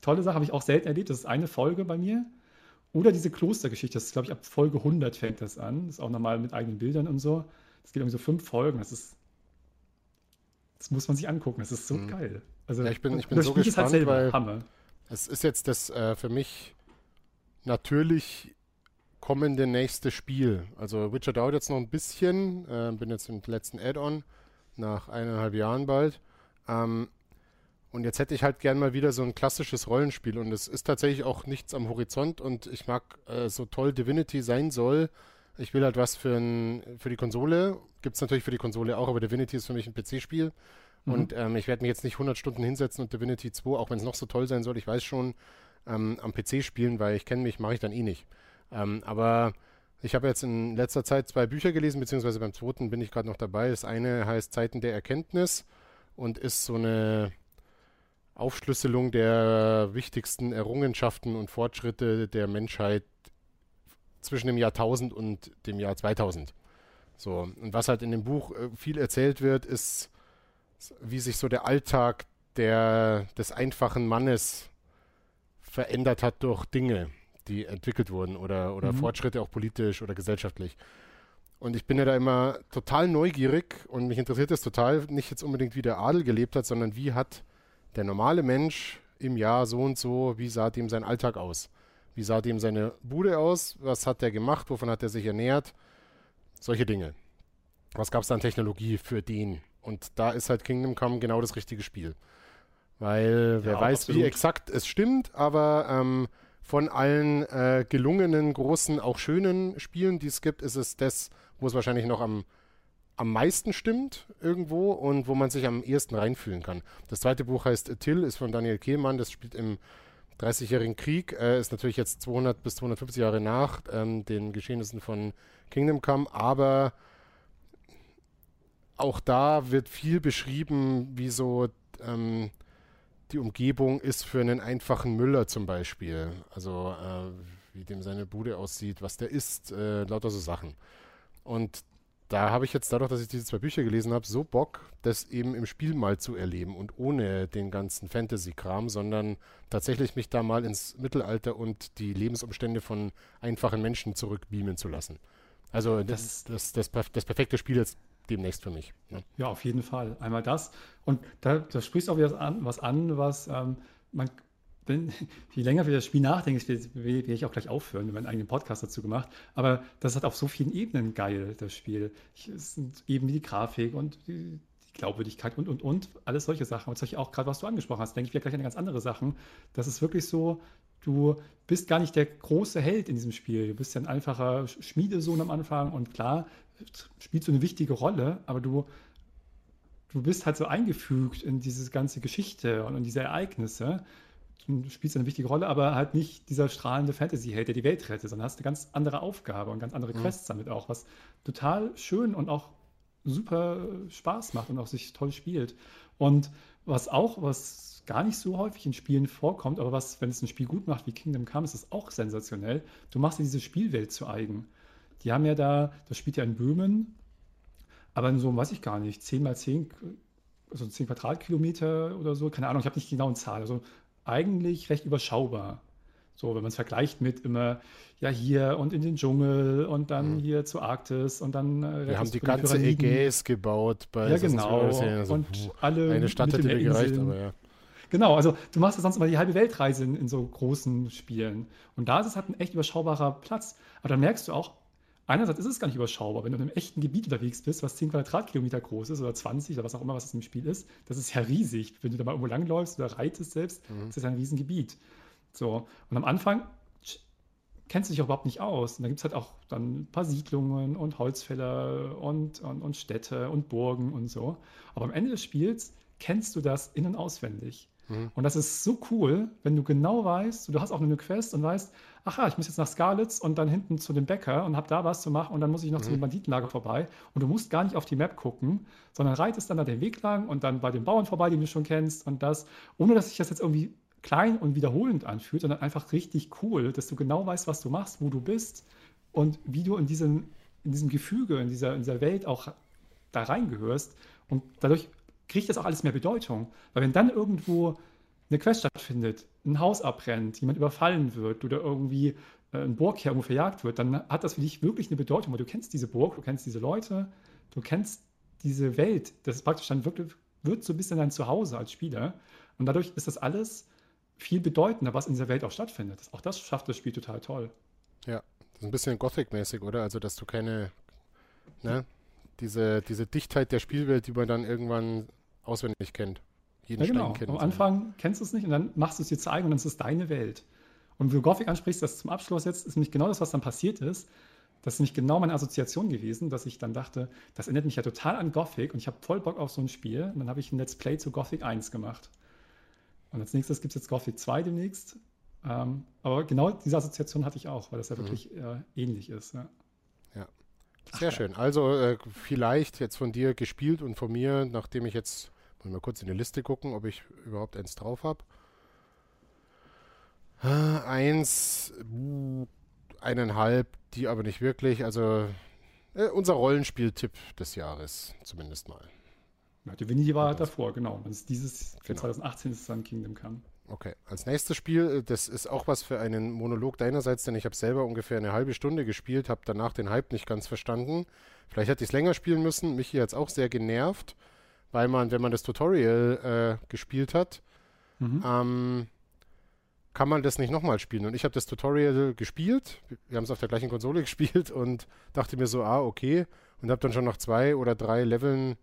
tolle Sache habe ich auch selten erlebt. Das ist eine Folge bei mir. Oder diese Klostergeschichte, das ist, glaube ich, ab Folge 100 fängt das an. Das ist auch nochmal mit eigenen Bildern und so. Das geht irgendwie so fünf Folgen. Das ist, das muss man sich angucken. Das ist so mhm. geil. Also, ja, ich bin, ich bin so halt gespannt, halt weil Hammer. es ist jetzt das äh, für mich natürlich kommende nächste Spiel. Also Witcher dauert jetzt noch ein bisschen. Äh, bin jetzt im letzten Add-on nach eineinhalb Jahren bald. Ähm, und jetzt hätte ich halt gern mal wieder so ein klassisches Rollenspiel. Und es ist tatsächlich auch nichts am Horizont. Und ich mag äh, so toll Divinity sein soll. Ich will halt was für, ein, für die Konsole. Gibt es natürlich für die Konsole auch, aber Divinity ist für mich ein PC-Spiel. Mhm. Und ähm, ich werde mich jetzt nicht 100 Stunden hinsetzen und Divinity 2, auch wenn es noch so toll sein soll, ich weiß schon, ähm, am PC spielen, weil ich kenne mich, mache ich dann eh nicht. Ähm, aber ich habe jetzt in letzter Zeit zwei Bücher gelesen, beziehungsweise beim zweiten bin ich gerade noch dabei. Das eine heißt Zeiten der Erkenntnis und ist so eine Aufschlüsselung der wichtigsten Errungenschaften und Fortschritte der Menschheit zwischen dem Jahr 1000 und dem Jahr 2000. So, und was halt in dem Buch äh, viel erzählt wird, ist, wie sich so der Alltag der, des einfachen Mannes verändert hat durch Dinge die entwickelt wurden oder, oder mhm. Fortschritte auch politisch oder gesellschaftlich. Und ich bin ja da immer total neugierig und mich interessiert das total, nicht jetzt unbedingt, wie der Adel gelebt hat, sondern wie hat der normale Mensch im Jahr so und so, wie sah dem sein Alltag aus? Wie sah dem seine Bude aus? Was hat der gemacht? Wovon hat er sich ernährt? Solche Dinge. Was gab es da an Technologie für den? Und da ist halt Kingdom Come genau das richtige Spiel. Weil wer ja, weiß, absolut. wie exakt es stimmt, aber ähm, von allen äh, gelungenen, großen, auch schönen Spielen, die es gibt, ist es das, wo es wahrscheinlich noch am, am meisten stimmt irgendwo und wo man sich am ehesten reinfühlen kann. Das zweite Buch heißt Till, ist von Daniel Kehlmann, das spielt im 30-jährigen Krieg äh, ist natürlich jetzt 200 bis 250 Jahre nach ähm, den Geschehnissen von Kingdom Come, aber auch da wird viel beschrieben, wie so ähm, die Umgebung ist für einen einfachen Müller zum Beispiel. Also äh, wie dem seine Bude aussieht, was der isst, äh, lauter so Sachen. Und da habe ich jetzt dadurch, dass ich diese zwei Bücher gelesen habe, so Bock, das eben im Spiel mal zu erleben und ohne den ganzen Fantasy-Kram, sondern tatsächlich mich da mal ins Mittelalter und die Lebensumstände von einfachen Menschen zurückbeamen zu lassen. Also das, das, das, das, das perfekte Spiel jetzt demnächst für mich. Ne? Ja, auf jeden Fall. Einmal das. Und da, da sprichst du auch wieder an, was an, was ähm, man wenn, je länger wir das Spiel nachdenken, will, ich auch gleich aufhören, wir haben einen eigenen Podcast dazu gemacht. Aber das hat auf so vielen Ebenen geil, das Spiel. Ich, es sind eben die Grafik und die, Glaubwürdigkeit und, und, und. Alles solche Sachen. Und solche auch gerade, was du angesprochen hast, denke ich, wäre gleich eine ganz andere Sachen. Das ist wirklich so, du bist gar nicht der große Held in diesem Spiel. Du bist ja ein einfacher Schmiedesohn am Anfang und klar, spielst du eine wichtige Rolle, aber du du bist halt so eingefügt in diese ganze Geschichte und in diese Ereignisse du spielst eine wichtige Rolle, aber halt nicht dieser strahlende Fantasy-Held, der die Welt rettet, sondern hast eine ganz andere Aufgabe und ganz andere mhm. Quests damit auch, was total schön und auch super Spaß macht und auch sich toll spielt. Und was auch, was gar nicht so häufig in Spielen vorkommt, aber was, wenn es ein Spiel gut macht wie Kingdom Come, ist es auch sensationell. Du machst dir diese Spielwelt zu eigen. Die haben ja da, das spielt ja in Böhmen, aber in so, weiß ich gar nicht, 10 mal 10, also 10 Quadratkilometer oder so, keine Ahnung, ich habe nicht genau eine Zahl. Also eigentlich recht überschaubar. So, wenn man es vergleicht mit immer, ja, hier und in den Dschungel und dann mhm. hier zur Arktis und dann. Äh, wir haben die ganze Ägäis gebaut bei Ja, genau. Also, und puh, alle. Eine Stadt hätte mir gereicht, aber ja. Genau, also du machst ja sonst immer die halbe Weltreise in, in so großen Spielen. Und da ist es halt ein echt überschaubarer Platz. Aber dann merkst du auch, einerseits ist es gar nicht überschaubar, wenn du in einem echten Gebiet unterwegs bist, was 10 Quadratkilometer groß ist oder 20 oder was auch immer, was im Spiel ist, das ist ja riesig. Wenn du da mal irgendwo langläufst oder reitest selbst, mhm. das ist ja ein Riesengebiet. So, und am Anfang kennst du dich auch überhaupt nicht aus. Und da gibt es halt auch dann ein paar Siedlungen und Holzfäller und, und, und Städte und Burgen und so. Aber am Ende des Spiels kennst du das in- und auswendig. Mhm. Und das ist so cool, wenn du genau weißt, du hast auch eine Quest und weißt, ach ja, ich muss jetzt nach Scarlets und dann hinten zu dem Bäcker und habe da was zu machen und dann muss ich noch mhm. zu dem Banditenlager vorbei. Und du musst gar nicht auf die Map gucken, sondern reitest dann da den Weg lang und dann bei den Bauern vorbei, die du schon kennst und das, ohne dass sich das jetzt irgendwie klein und wiederholend anfühlt, sondern einfach richtig cool, dass du genau weißt, was du machst, wo du bist und wie du in diesem, in diesem Gefüge, in dieser, in dieser Welt auch da reingehörst. Und dadurch kriegt das auch alles mehr Bedeutung. Weil wenn dann irgendwo eine Quest stattfindet, ein Haus abbrennt, jemand überfallen wird oder irgendwie äh, ein Burgherr irgendwo verjagt wird, dann hat das für dich wirklich eine Bedeutung, weil du kennst diese Burg, du kennst diese Leute, du kennst diese Welt. Das ist praktisch dann wirklich, wird so ein bisschen dein Zuhause als Spieler. Und dadurch ist das alles viel bedeutender, was in dieser Welt auch stattfindet. Auch das schafft das Spiel total toll. Ja, das ist ein bisschen Gothic-mäßig, oder? Also, dass du keine, ne, diese, diese Dichtheit der Spielwelt, die man dann irgendwann auswendig kennt. Jeden ja, genau. Am Anfang kennst du es nicht und dann machst du es dir zeigen und dann ist es deine Welt. Und wie du Gothic ansprichst, das zum Abschluss jetzt, ist nämlich genau das, was dann passiert ist. Das ist nämlich genau meine Assoziation gewesen, dass ich dann dachte, das erinnert mich ja total an Gothic und ich habe voll Bock auf so ein Spiel. Und dann habe ich ein Let's Play zu Gothic 1 gemacht. Und als nächstes gibt es jetzt Gothic 2 demnächst. Ähm, aber genau diese Assoziation hatte ich auch, weil das ja mhm. wirklich äh, ähnlich ist. Ja. ja. Sehr Ach, schön. Also äh, vielleicht jetzt von dir gespielt und von mir, nachdem ich jetzt Wollen wir kurz in die Liste gucken, ob ich überhaupt eins drauf habe. Äh, eins, eineinhalb, die aber nicht wirklich. Also äh, unser Rollenspieltipp des Jahres, zumindest mal. Ja, Divinity war halt davor, genau. Das ist dieses genau. 2018 ist dann Kingdom Come. Okay, als nächstes Spiel, äh, das ist auch was für einen Monolog deinerseits, denn ich habe selber ungefähr eine halbe Stunde gespielt, habe danach den Hype nicht ganz verstanden. Vielleicht hätte ich es länger spielen müssen. Mich hier jetzt auch sehr genervt weil man, wenn man das Tutorial äh, gespielt hat, mhm. ähm, kann man das nicht nochmal spielen. Und ich habe das Tutorial gespielt, wir haben es auf der gleichen Konsole gespielt und dachte mir so, ah, okay. Und habe dann schon nach zwei oder drei Leveln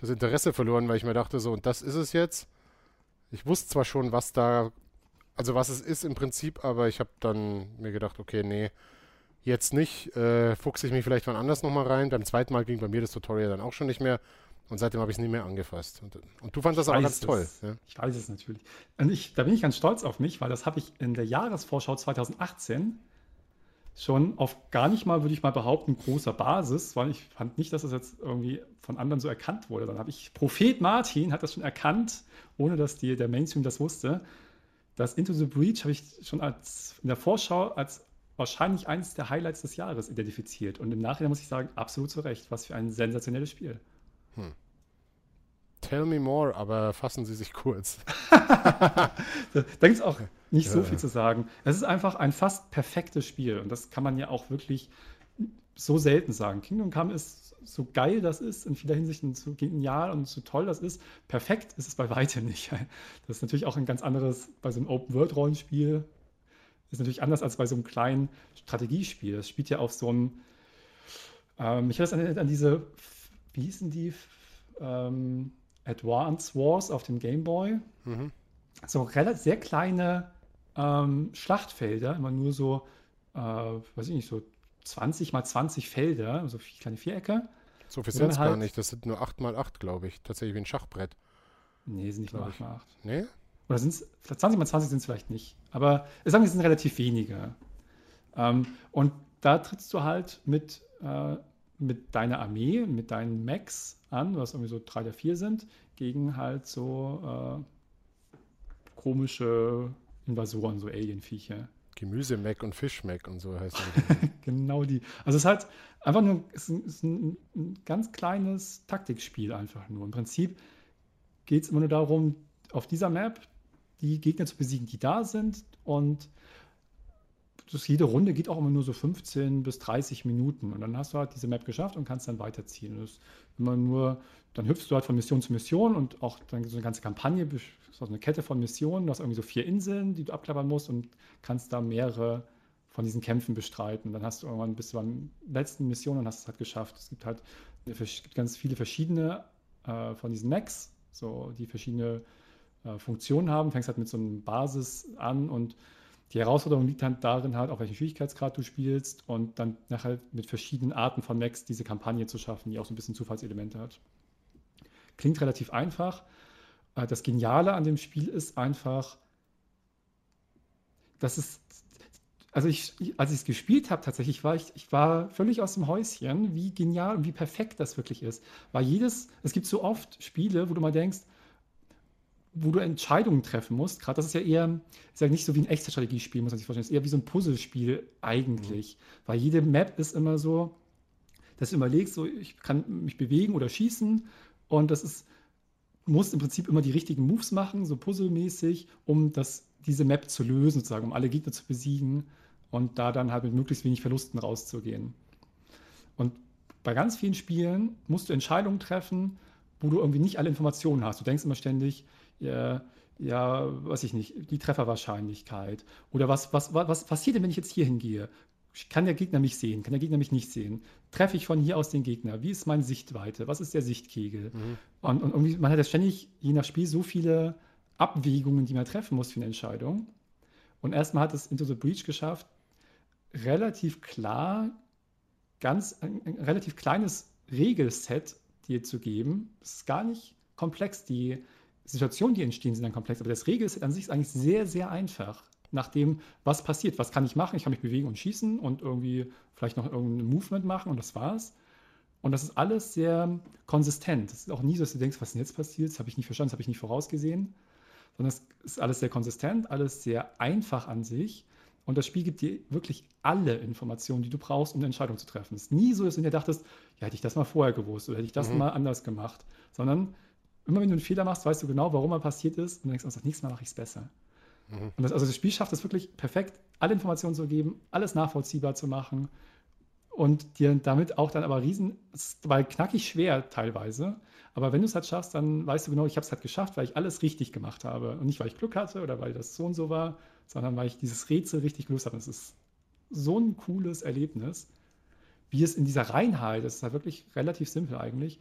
das Interesse verloren, weil ich mir dachte so, und das ist es jetzt. Ich wusste zwar schon, was da, also was es ist im Prinzip, aber ich habe dann mir gedacht, okay, nee, jetzt nicht. Äh, fuchse ich mich vielleicht wann anders nochmal rein. Beim zweiten Mal ging bei mir das Tutorial dann auch schon nicht mehr. Und seitdem habe ich es nie mehr angefasst. Und, und du fandest das aber ganz toll. Ja? Ich weiß es natürlich. Und ich, da bin ich ganz stolz auf mich, weil das habe ich in der Jahresvorschau 2018 schon auf gar nicht mal, würde ich mal behaupten, großer Basis, weil ich fand nicht, dass das jetzt irgendwie von anderen so erkannt wurde. Dann habe ich, Prophet Martin hat das schon erkannt, ohne dass die, der Mainstream das wusste. Das Into the Breach habe ich schon als in der Vorschau als wahrscheinlich eines der Highlights des Jahres identifiziert. Und im Nachhinein muss ich sagen, absolut zu Recht. Was für ein sensationelles Spiel. Hm. Tell me more, aber fassen Sie sich kurz. da gibt es auch nicht ja. so viel zu sagen. Es ist einfach ein fast perfektes Spiel und das kann man ja auch wirklich so selten sagen. Kingdom Come ist so geil das ist, in vieler Hinsicht so genial und so toll das ist. Perfekt ist es bei weitem nicht. Das ist natürlich auch ein ganz anderes, bei so einem Open-World-Rollenspiel ist natürlich anders als bei so einem kleinen Strategiespiel. Das spielt ja auf so einem, ähm, ich habe das an, an, diese, wie hießen die, ähm, Advance Wars auf dem Game Boy. Mhm. So relativ sehr kleine ähm, Schlachtfelder, immer nur so, äh, weiß ich nicht, so 20 mal 20 Felder, so kleine Vierecke. So viel sind es halt, gar nicht, das sind nur 8 mal 8, glaube ich. Tatsächlich wie ein Schachbrett. Nee, sind nicht nur 8 mal 8. Nee? Oder sind es, 20 mal 20 sind es vielleicht nicht. Aber ich sage, es sind relativ wenige. Ähm, und da trittst du halt mit, äh, mit deiner Armee, mit deinen Mechs an, was irgendwie so drei oder vier sind, gegen halt so äh, komische Invasoren, so Alien-Viecher. Gemüse-Mac und Fisch-Mac und so heißt das. genau die. Also es ist halt einfach nur es ist ein, ein ganz kleines Taktikspiel einfach nur. Im Prinzip geht es immer nur darum, auf dieser Map die Gegner zu besiegen, die da sind und das, jede Runde geht auch immer nur so 15 bis 30 Minuten. Und dann hast du halt diese Map geschafft und kannst dann weiterziehen. Das ist immer nur, dann hüpfst du halt von Mission zu Mission und auch dann so eine ganze Kampagne, so eine Kette von Missionen. Du hast irgendwie so vier Inseln, die du abklappern musst und kannst da mehrere von diesen Kämpfen bestreiten. Dann hast du irgendwann bis zur letzten Mission und hast es halt geschafft. Es gibt halt es gibt ganz viele verschiedene äh, von diesen Macs, so die verschiedene äh, Funktionen haben. Fängst halt mit so einem Basis an und die Herausforderung liegt halt darin, halt, auf welchen Schwierigkeitsgrad du spielst und dann nachher mit verschiedenen Arten von Max diese Kampagne zu schaffen, die auch so ein bisschen Zufallselemente hat. Klingt relativ einfach. Äh, das Geniale an dem Spiel ist einfach, dass es, also ich, als ich es gespielt habe, tatsächlich war ich, ich war völlig aus dem Häuschen, wie genial und wie perfekt das wirklich ist. Weil jedes, es gibt so oft Spiele, wo du mal denkst, wo du Entscheidungen treffen musst. Gerade das ist ja eher, ist ja nicht so wie ein echtes Strategiespiel, muss man sich vorstellen. Es ist eher wie so ein Puzzlespiel eigentlich. Mhm. Weil jede Map ist immer so, dass du überlegst, so, ich kann mich bewegen oder schießen und das ist, du musst im Prinzip immer die richtigen Moves machen, so puzzlemäßig, um das, diese Map zu lösen, sozusagen, um alle Gegner zu besiegen und da dann halt mit möglichst wenig Verlusten rauszugehen. Und bei ganz vielen Spielen musst du Entscheidungen treffen, wo du irgendwie nicht alle Informationen hast. Du denkst immer ständig, ja, ja, weiß ich nicht, die Trefferwahrscheinlichkeit. Oder was, was, was, was passiert denn, wenn ich jetzt hier hingehe? Kann der Gegner mich sehen? Kann der Gegner mich nicht sehen? Treffe ich von hier aus den Gegner? Wie ist meine Sichtweite? Was ist der Sichtkegel? Mhm. Und, und irgendwie, man hat ja ständig, je nach Spiel, so viele Abwägungen, die man treffen muss für eine Entscheidung. Und erstmal hat es Into the Breach geschafft, relativ klar, ganz ein, ein relativ kleines Regelset dir zu geben. Es ist gar nicht komplex. Die Situationen, die entstehen, sind dann komplex. Aber das Regelset an sich ist eigentlich sehr, sehr einfach. Nach dem, was passiert, was kann ich machen? Ich kann mich bewegen und schießen und irgendwie vielleicht noch irgendein Movement machen und das war's. Und das ist alles sehr konsistent. Es ist auch nie so, dass du denkst, was ist denn jetzt passiert? Das habe ich nicht verstanden, das habe ich nicht vorausgesehen. Sondern es ist alles sehr konsistent, alles sehr einfach an sich. Und das Spiel gibt dir wirklich alle Informationen, die du brauchst, um eine Entscheidung zu treffen. Es ist nie so, dass du dir dachtest, ja, hätte ich das mal vorher gewusst oder hätte ich das mhm. mal anders gemacht. Sondern immer wenn du einen Fehler machst, weißt du genau, warum er passiert ist und denkst, oh, das nächste Mal mache ich es besser. Mhm. Und das, also das Spiel schafft es wirklich perfekt, alle Informationen zu geben, alles nachvollziehbar zu machen und dir damit auch dann aber riesen, weil knackig schwer teilweise, aber wenn du es halt schaffst, dann weißt du genau, ich habe es halt geschafft, weil ich alles richtig gemacht habe und nicht, weil ich Glück hatte oder weil das so und so war, sondern weil ich dieses Rätsel richtig gelöst habe. Das ist so ein cooles Erlebnis, wie es in dieser Reinheit, das ist halt wirklich relativ simpel eigentlich,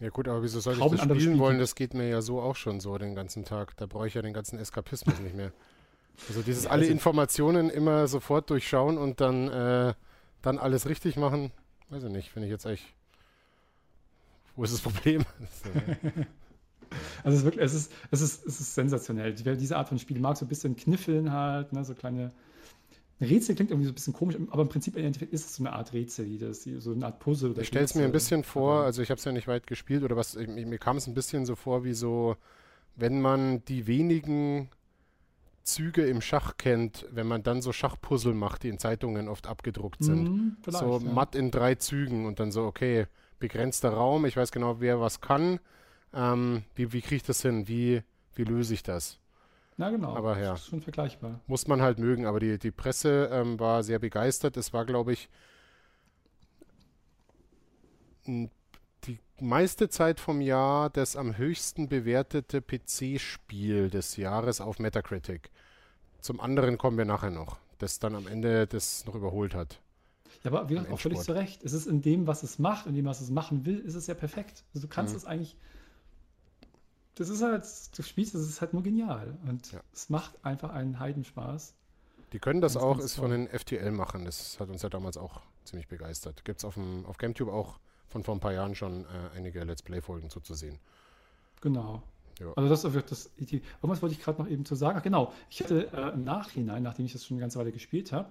ja gut, aber wieso soll ich das spielen Spiel wollen? Das geht mir ja so auch schon so den ganzen Tag. Da brauche ich ja den ganzen Eskapismus nicht mehr. Also dieses ja, also alle Informationen immer sofort durchschauen und dann, äh, dann alles richtig machen, weiß ich nicht, finde ich jetzt echt. Wo ist das Problem? also es ist wirklich, es ist, es ist, es ist sensationell. Diese Art von Spiel mag, so ein bisschen kniffeln halt, ne, so kleine. Ein Rätsel klingt irgendwie so ein bisschen komisch, aber im Prinzip im Endeffekt ist es so eine Art Rätsel, das, so eine Art Puzzle. ich stelle es mir ein bisschen vor, also ich habe es ja nicht weit gespielt, oder was, mir kam es ein bisschen so vor, wie so, wenn man die wenigen Züge im Schach kennt, wenn man dann so Schachpuzzle macht, die in Zeitungen oft abgedruckt sind. Mm, so ja. matt in drei Zügen und dann so, okay, begrenzter Raum, ich weiß genau, wer was kann. Ähm, wie wie kriege ich das hin? Wie, wie löse ich das? Na genau, aber, ja, das ist schon vergleichbar. Muss man halt mögen, aber die, die Presse ähm, war sehr begeistert. Es war, glaube ich, die meiste Zeit vom Jahr das am höchsten bewertete PC-Spiel des Jahres auf Metacritic. Zum anderen kommen wir nachher noch, das dann am Ende das noch überholt hat. Ja, aber wie gesagt, auch völlig zu Recht. Es ist in dem, was es macht, in dem, was es machen will, ist es ja perfekt. Also du kannst mhm. es eigentlich. Das ist halt, du spielst, das ist halt nur genial. Und ja. es macht einfach einen Heidenspaß. Die können das ganz, auch, ganz ist toll. von den FTL machen. Das hat uns ja damals auch ziemlich begeistert. Gibt es auf, auf GameTube auch von vor ein paar Jahren schon äh, einige Let's Play-Folgen zuzusehen. Genau. Ja. Also das ist das Idee. Irgendwas wollte ich gerade noch eben zu sagen. Ach, genau. Ich hatte äh, im Nachhinein, nachdem ich das schon eine ganze Weile gespielt habe,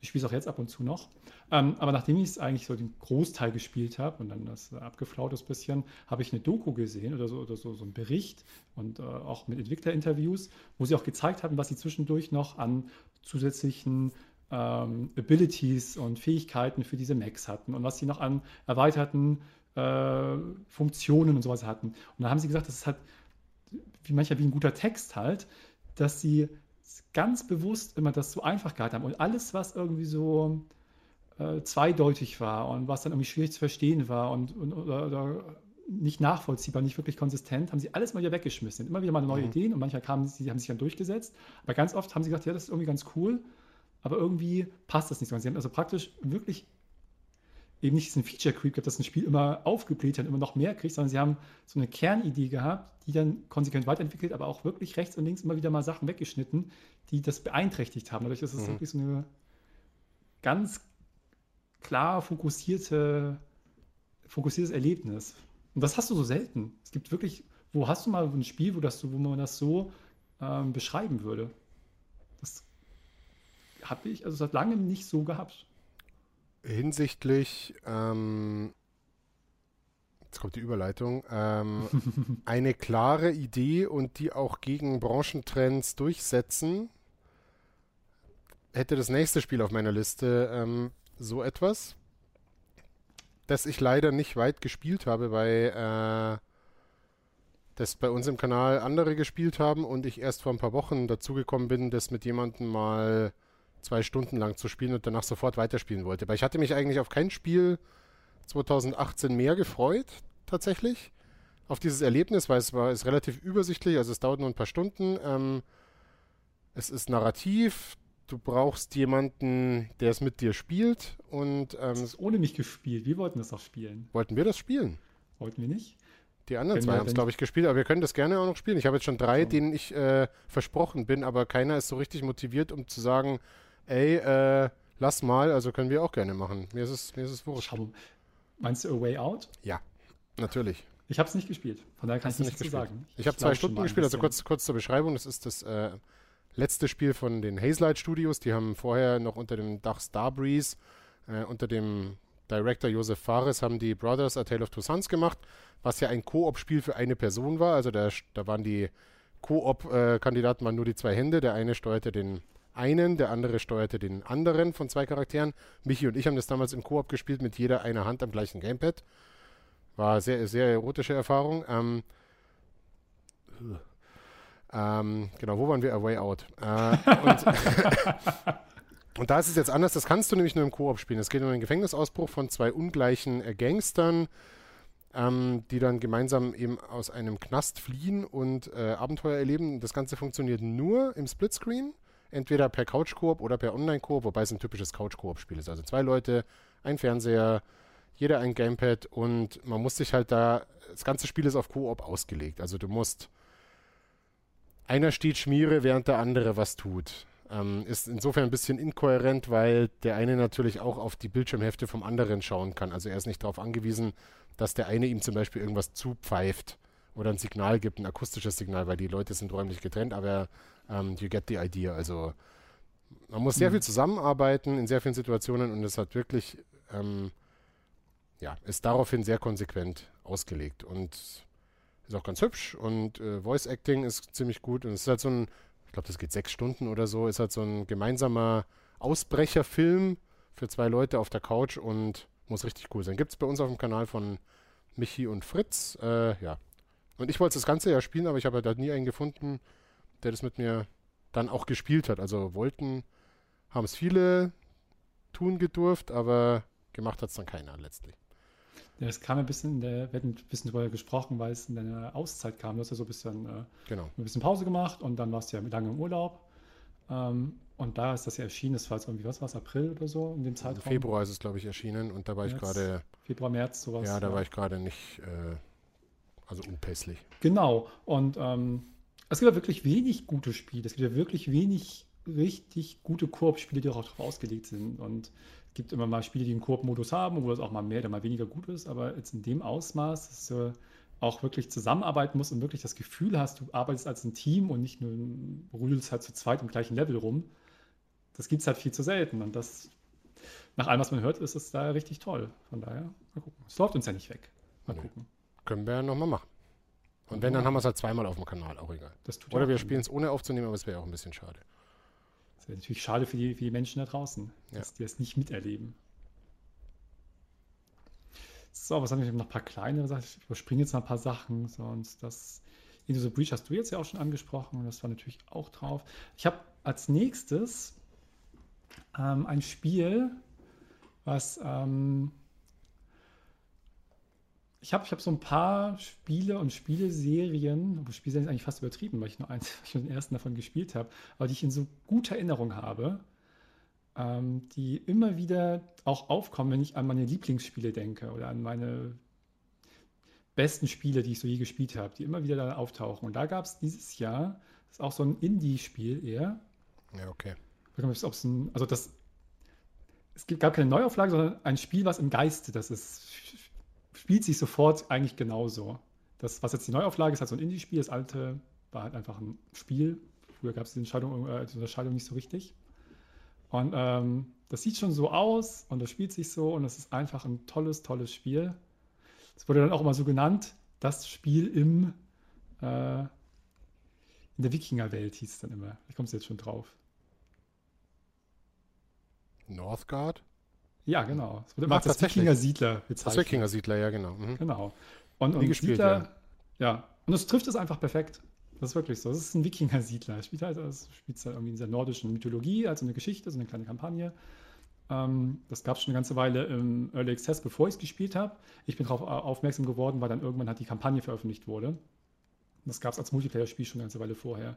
ich spiele es auch jetzt ab und zu noch. Ähm, aber nachdem ich es eigentlich so den Großteil gespielt habe und dann das abgeflaut ist bisschen, habe ich eine Doku gesehen oder so, oder so, so einen Bericht und äh, auch mit Entwicklerinterviews, wo sie auch gezeigt haben, was sie zwischendurch noch an zusätzlichen ähm, Abilities und Fähigkeiten für diese Macs hatten und was sie noch an erweiterten äh, Funktionen und sowas hatten. Und dann haben sie gesagt, das ist halt wie manchmal wie ein guter Text halt, dass sie ganz bewusst immer das so einfach gehalten haben und alles, was irgendwie so äh, zweideutig war und was dann irgendwie schwierig zu verstehen war und, und oder, oder, nicht nachvollziehbar, nicht wirklich konsistent, haben sie alles mal wieder weggeschmissen. Immer wieder mal neue mhm. Ideen und manchmal kamen sie, haben sich dann durchgesetzt. Aber ganz oft haben sie gesagt, ja, das ist irgendwie ganz cool aber irgendwie passt das nicht so. Sie haben also praktisch wirklich eben nicht diesen Feature Creep gehabt, dass ein Spiel immer aufgebläht hat, immer noch mehr kriegt, sondern sie haben so eine Kernidee gehabt, die dann konsequent weiterentwickelt, aber auch wirklich rechts und links immer wieder mal Sachen weggeschnitten, die das beeinträchtigt haben. Dadurch ist es mhm. wirklich so eine ganz klar fokussierte, fokussiertes Erlebnis. Und das hast du so selten. Es gibt wirklich, wo hast du mal ein Spiel, wo, das, wo man das so ähm, beschreiben würde? Das habe ich also seit langem nicht so gehabt. Hinsichtlich, ähm, jetzt kommt die Überleitung, ähm, eine klare Idee und die auch gegen Branchentrends durchsetzen, hätte das nächste Spiel auf meiner Liste ähm, so etwas, das ich leider nicht weit gespielt habe, weil äh, das bei uns im Kanal andere gespielt haben und ich erst vor ein paar Wochen dazugekommen bin, das mit jemandem mal zwei Stunden lang zu spielen und danach sofort weiterspielen wollte. Weil ich hatte mich eigentlich auf kein Spiel 2018 mehr gefreut, tatsächlich. Auf dieses Erlebnis, weil es war ist relativ übersichtlich, also es dauert nur ein paar Stunden. Ähm, es ist narrativ, du brauchst jemanden, der es mit dir spielt und ähm, das ist ohne mich gespielt. Wir wollten das auch spielen. Wollten wir das spielen? Wollten wir nicht? Die anderen zwei haben es, glaube ich, gespielt, aber wir können das gerne auch noch spielen. Ich habe jetzt schon drei, so. denen ich äh, versprochen bin, aber keiner ist so richtig motiviert, um zu sagen, ey, äh, lass mal, also können wir auch gerne machen. Mir ist es, mir ist es wurscht. Schau, meinst du A Way Out? Ja, natürlich. Ich habe es nicht gespielt, von daher kann ich nichts zu sagen. Ich, ich habe zwei Stunden gespielt, also kurz, kurz zur Beschreibung. Das ist das äh, letzte Spiel von den Hazelight Studios. Die haben vorher noch unter dem Dach Starbreeze, äh, unter dem Director Josef Fares, haben die Brothers A Tale of Two Sons gemacht, was ja ein Koop-Spiel für eine Person war. Also da, da waren die Koop-Kandidaten waren nur die zwei Hände. Der eine steuerte den einen, der andere steuerte den anderen von zwei Charakteren. Michi und ich haben das damals im Koop gespielt mit jeder einer Hand am gleichen Gamepad. War sehr, sehr erotische Erfahrung. Ähm, ähm, genau, wo waren wir? A Way Out. Äh, und, und, da ist es jetzt anders, das kannst du nämlich nur im Koop spielen. Es geht um einen Gefängnisausbruch von zwei ungleichen äh, Gangstern, ähm, die dann gemeinsam eben aus einem Knast fliehen und äh, Abenteuer erleben. Das Ganze funktioniert nur im Splitscreen entweder per Couch-Koop oder per Online-Koop, wobei es ein typisches Couch-Koop-Spiel ist. Also zwei Leute, ein Fernseher, jeder ein Gamepad und man muss sich halt da, das ganze Spiel ist auf Koop ausgelegt. Also du musst, einer steht Schmiere, während der andere was tut. Ähm, ist insofern ein bisschen inkohärent, weil der eine natürlich auch auf die Bildschirmhefte vom anderen schauen kann. Also er ist nicht darauf angewiesen, dass der eine ihm zum Beispiel irgendwas zupfeift oder ein Signal gibt, ein akustisches Signal, weil die Leute sind räumlich getrennt, aber ähm, you get the idea. Also man muss sehr mhm. viel zusammenarbeiten in sehr vielen Situationen und es hat wirklich, ähm, ja, ist daraufhin sehr konsequent ausgelegt und ist auch ganz hübsch und äh, Voice Acting ist ziemlich gut und es ist halt so ein, ich glaube, das geht sechs Stunden oder so, ist halt so ein gemeinsamer Ausbrecherfilm für zwei Leute auf der Couch und muss richtig cool sein. Gibt es bei uns auf dem Kanal von Michi und Fritz. Äh, ja. Und ich wollte das ganze ja spielen, aber ich habe da nie einen gefunden, der das mit mir dann auch gespielt hat. Also wollten, haben es viele tun gedurft, aber gemacht hat es dann keiner letztlich. Ja, es kam ein bisschen, in der, wir hatten ein bisschen darüber gesprochen, weil es in deiner Auszeit kam. Du hast ja so ein bisschen, äh, genau. ein bisschen Pause gemacht und dann warst du ja lange im Urlaub. Ähm, und da ist das ja erschienen, das war jetzt irgendwie, was war es, April oder so in dem Zeitraum? Februar ist es, glaube ich, erschienen und da war März, ich gerade. Februar, März, sowas. Ja, da ja. war ich gerade nicht, äh, also unpässlich. Genau. Und ähm, es gibt ja wirklich wenig gute Spiele. Es gibt ja wirklich wenig richtig gute Koop-Spiele, die auch darauf ausgelegt sind. Und es gibt immer mal Spiele, die einen Koop-Modus haben, wo es auch mal mehr oder mal weniger gut ist. Aber jetzt in dem Ausmaß, dass du auch wirklich zusammenarbeiten musst und wirklich das Gefühl hast, du arbeitest als ein Team und nicht nur rüdelst halt zu zweit im gleichen Level rum das gibt es halt viel zu selten. Und das, nach allem, was man hört, ist es da richtig toll. Von daher, mal gucken. Es läuft uns ja nicht weg. Mal nee. gucken. Können wir ja nochmal machen. Und wenn, dann haben wir es halt zweimal auf dem Kanal, auch egal. Oder wir spielen es ohne aufzunehmen, aber es wäre auch ein bisschen schade. Das wäre natürlich schade für die, für die Menschen da draußen, ja. dass die es nicht miterleben. So, was haben wir noch ein paar kleinere Sachen? Ich überspringe jetzt noch ein paar Sachen. Sonst das Into the Breach hast du jetzt ja auch schon angesprochen. Das war natürlich auch drauf. Ich habe als nächstes ähm, ein Spiel, was ähm, ich habe ich hab so ein paar Spiele und Spieleserien, aber Spielserien ist eigentlich fast übertrieben, weil ich nur, eins, ich nur den ersten davon gespielt habe, aber die ich in so guter Erinnerung habe, ähm, die immer wieder auch aufkommen, wenn ich an meine Lieblingsspiele denke oder an meine besten Spiele, die ich so je gespielt habe, die immer wieder da auftauchen. Und da gab es dieses Jahr, das ist auch so ein Indie-Spiel eher. Ja, okay ein, also das, es gab keine Neuauflage, sondern ein Spiel, was im Geiste, das ist, spielt sich sofort eigentlich genauso. Das, was jetzt die Neuauflage ist, halt so ein Indie-Spiel, das alte war halt einfach ein Spiel. Früher gab es die, äh, die Unterscheidung nicht so richtig. Und ähm, das sieht schon so aus und das spielt sich so und es ist einfach ein tolles, tolles Spiel. Es wurde dann auch immer so genannt, das Spiel im äh, in der Wikingerwelt hieß es dann immer. Ich komme jetzt schon drauf. Northgard? Ja, genau. Es wird immer als Wikinger Siedler bezeichnet. Das Wikinger Siedler, ja, genau. Mhm. Genau. Und, und gespielt, Siedler, ja. ja. Und es trifft es einfach perfekt. Das ist wirklich so. Das ist ein Wikinger-Siedler. Es spielt halt, es spielt halt irgendwie in dieser nordischen Mythologie, also eine Geschichte, so eine kleine Kampagne. Ähm, das gab es schon eine ganze Weile im Early Access, bevor ich es gespielt habe. Ich bin darauf aufmerksam geworden, weil dann irgendwann halt die Kampagne veröffentlicht wurde. Das gab es als Multiplayer-Spiel schon eine ganze Weile vorher.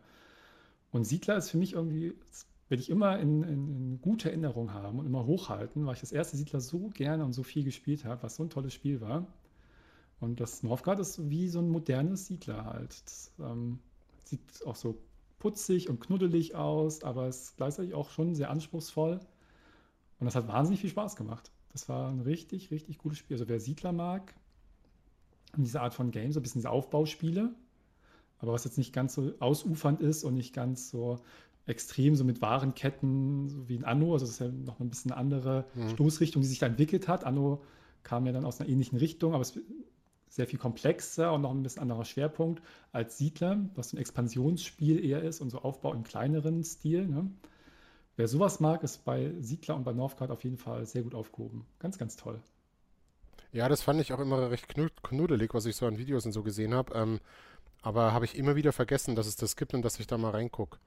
Und Siedler ist für mich irgendwie werde ich immer in, in, in gute Erinnerung haben und immer hochhalten, weil ich das erste Siedler so gerne und so viel gespielt habe, was so ein tolles Spiel war. Und das Morphguard ist wie so ein modernes Siedler halt. Das, ähm, sieht auch so putzig und knuddelig aus, aber es ist gleichzeitig auch schon sehr anspruchsvoll. Und das hat wahnsinnig viel Spaß gemacht. Das war ein richtig, richtig gutes Spiel. Also wer Siedler mag, diese Art von Game, so ein bisschen diese Aufbauspiele, aber was jetzt nicht ganz so ausufernd ist und nicht ganz so extrem so mit Warenketten, so wie in Anno, also das ist ja noch ein bisschen eine andere mhm. Stoßrichtung, die sich da entwickelt hat. Anno kam ja dann aus einer ähnlichen Richtung, aber es ist sehr viel komplexer und noch ein bisschen anderer Schwerpunkt als Siedler, was ein Expansionsspiel eher ist und so Aufbau im kleineren Stil. Ne? Wer sowas mag, ist bei Siedler und bei Northgard auf jeden Fall sehr gut aufgehoben. Ganz, ganz toll. Ja, das fand ich auch immer recht knuddelig, was ich so an Videos und so gesehen habe. Ähm, aber habe ich immer wieder vergessen, dass es das gibt und dass ich da mal reingucke.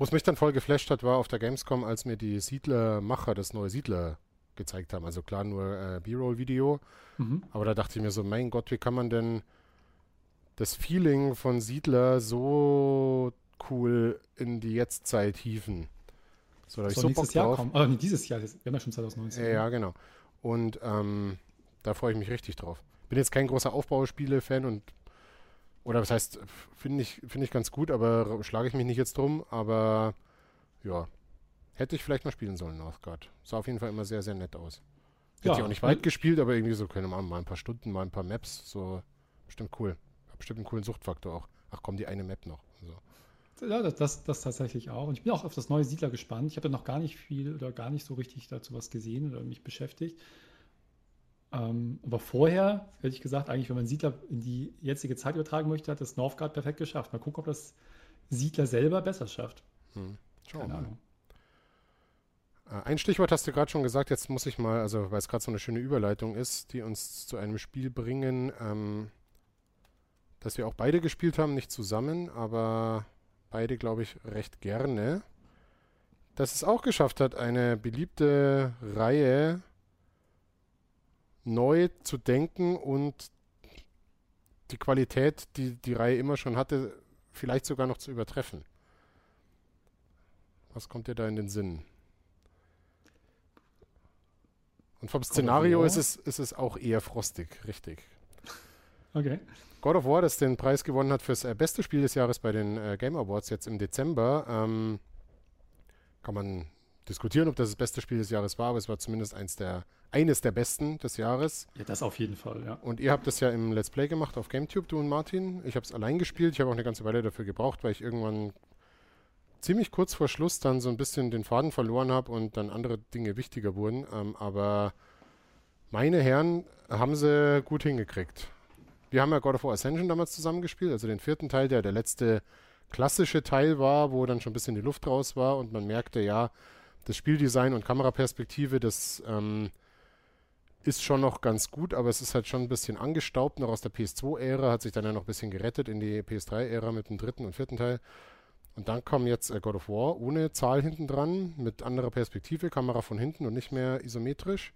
Wo es mich dann voll geflasht hat, war auf der Gamescom, als mir die Siedlermacher das neue Siedler gezeigt haben. Also klar nur äh, B-Roll-Video. Mhm. Aber da dachte ich mir so, mein Gott, wie kann man denn das Feeling von Siedler so cool in die Jetztzeit hieven? So, da ich so nächstes Jahr kommen. Oh, nee, dieses Jahr. Wir haben ja schon 2019. Ja, ja genau. Und ähm, da freue ich mich richtig drauf. Bin jetzt kein großer Aufbauspiele-Fan und oder was heißt, finde ich, find ich ganz gut, aber schlage ich mich nicht jetzt drum. Aber ja, hätte ich vielleicht mal spielen sollen, Northgard. Sah auf jeden Fall immer sehr, sehr nett aus. Hätte ja, ich auch nicht weit gespielt, aber irgendwie so, können wir mal ein paar Stunden, mal ein paar Maps, so bestimmt cool. Hat bestimmt einen coolen Suchtfaktor auch. Ach komm, die eine Map noch. So. Ja, das, das, das, tatsächlich auch. Und ich bin auch auf das neue Siedler gespannt. Ich habe ja noch gar nicht viel oder gar nicht so richtig dazu was gesehen oder mich beschäftigt. Ähm, aber vorher, hätte ich gesagt, eigentlich, wenn man Siedler in die jetzige Zeit übertragen möchte, hat das Northgard perfekt geschafft. Mal gucken, ob das Siedler selber besser schafft. Hm. Keine Ahnung. Äh, ein Stichwort hast du gerade schon gesagt, jetzt muss ich mal, also weil es gerade so eine schöne Überleitung ist, die uns zu einem Spiel bringen, ähm, das wir auch beide gespielt haben, nicht zusammen, aber beide, glaube ich, recht gerne. Dass es auch geschafft hat, eine beliebte Reihe neu zu denken und die Qualität, die die Reihe immer schon hatte, vielleicht sogar noch zu übertreffen. Was kommt dir da in den Sinn? Und vom Szenario ist es, ist es auch eher frostig, richtig. Okay. God of War, das den Preis gewonnen hat fürs äh, beste Spiel des Jahres bei den äh, Game Awards jetzt im Dezember, ähm, kann man diskutieren, ob das das beste Spiel des Jahres war, aber es war zumindest eins der, eines der besten des Jahres. Ja, das auf jeden Fall, ja. Und ihr habt das ja im Let's Play gemacht auf GameTube, du und Martin. Ich habe es allein gespielt. Ich habe auch eine ganze Weile dafür gebraucht, weil ich irgendwann ziemlich kurz vor Schluss dann so ein bisschen den Faden verloren habe und dann andere Dinge wichtiger wurden. Ähm, aber meine Herren haben sie gut hingekriegt. Wir haben ja God of War Ascension damals zusammengespielt, also den vierten Teil, der der letzte klassische Teil war, wo dann schon ein bisschen die Luft raus war und man merkte, ja, das Spieldesign und Kameraperspektive, das ähm, ist schon noch ganz gut, aber es ist halt schon ein bisschen angestaubt, noch aus der PS2-Ära, hat sich dann ja noch ein bisschen gerettet in die PS3-Ära mit dem dritten und vierten Teil. Und dann kam jetzt äh, God of War ohne Zahl hinten dran, mit anderer Perspektive, Kamera von hinten und nicht mehr isometrisch.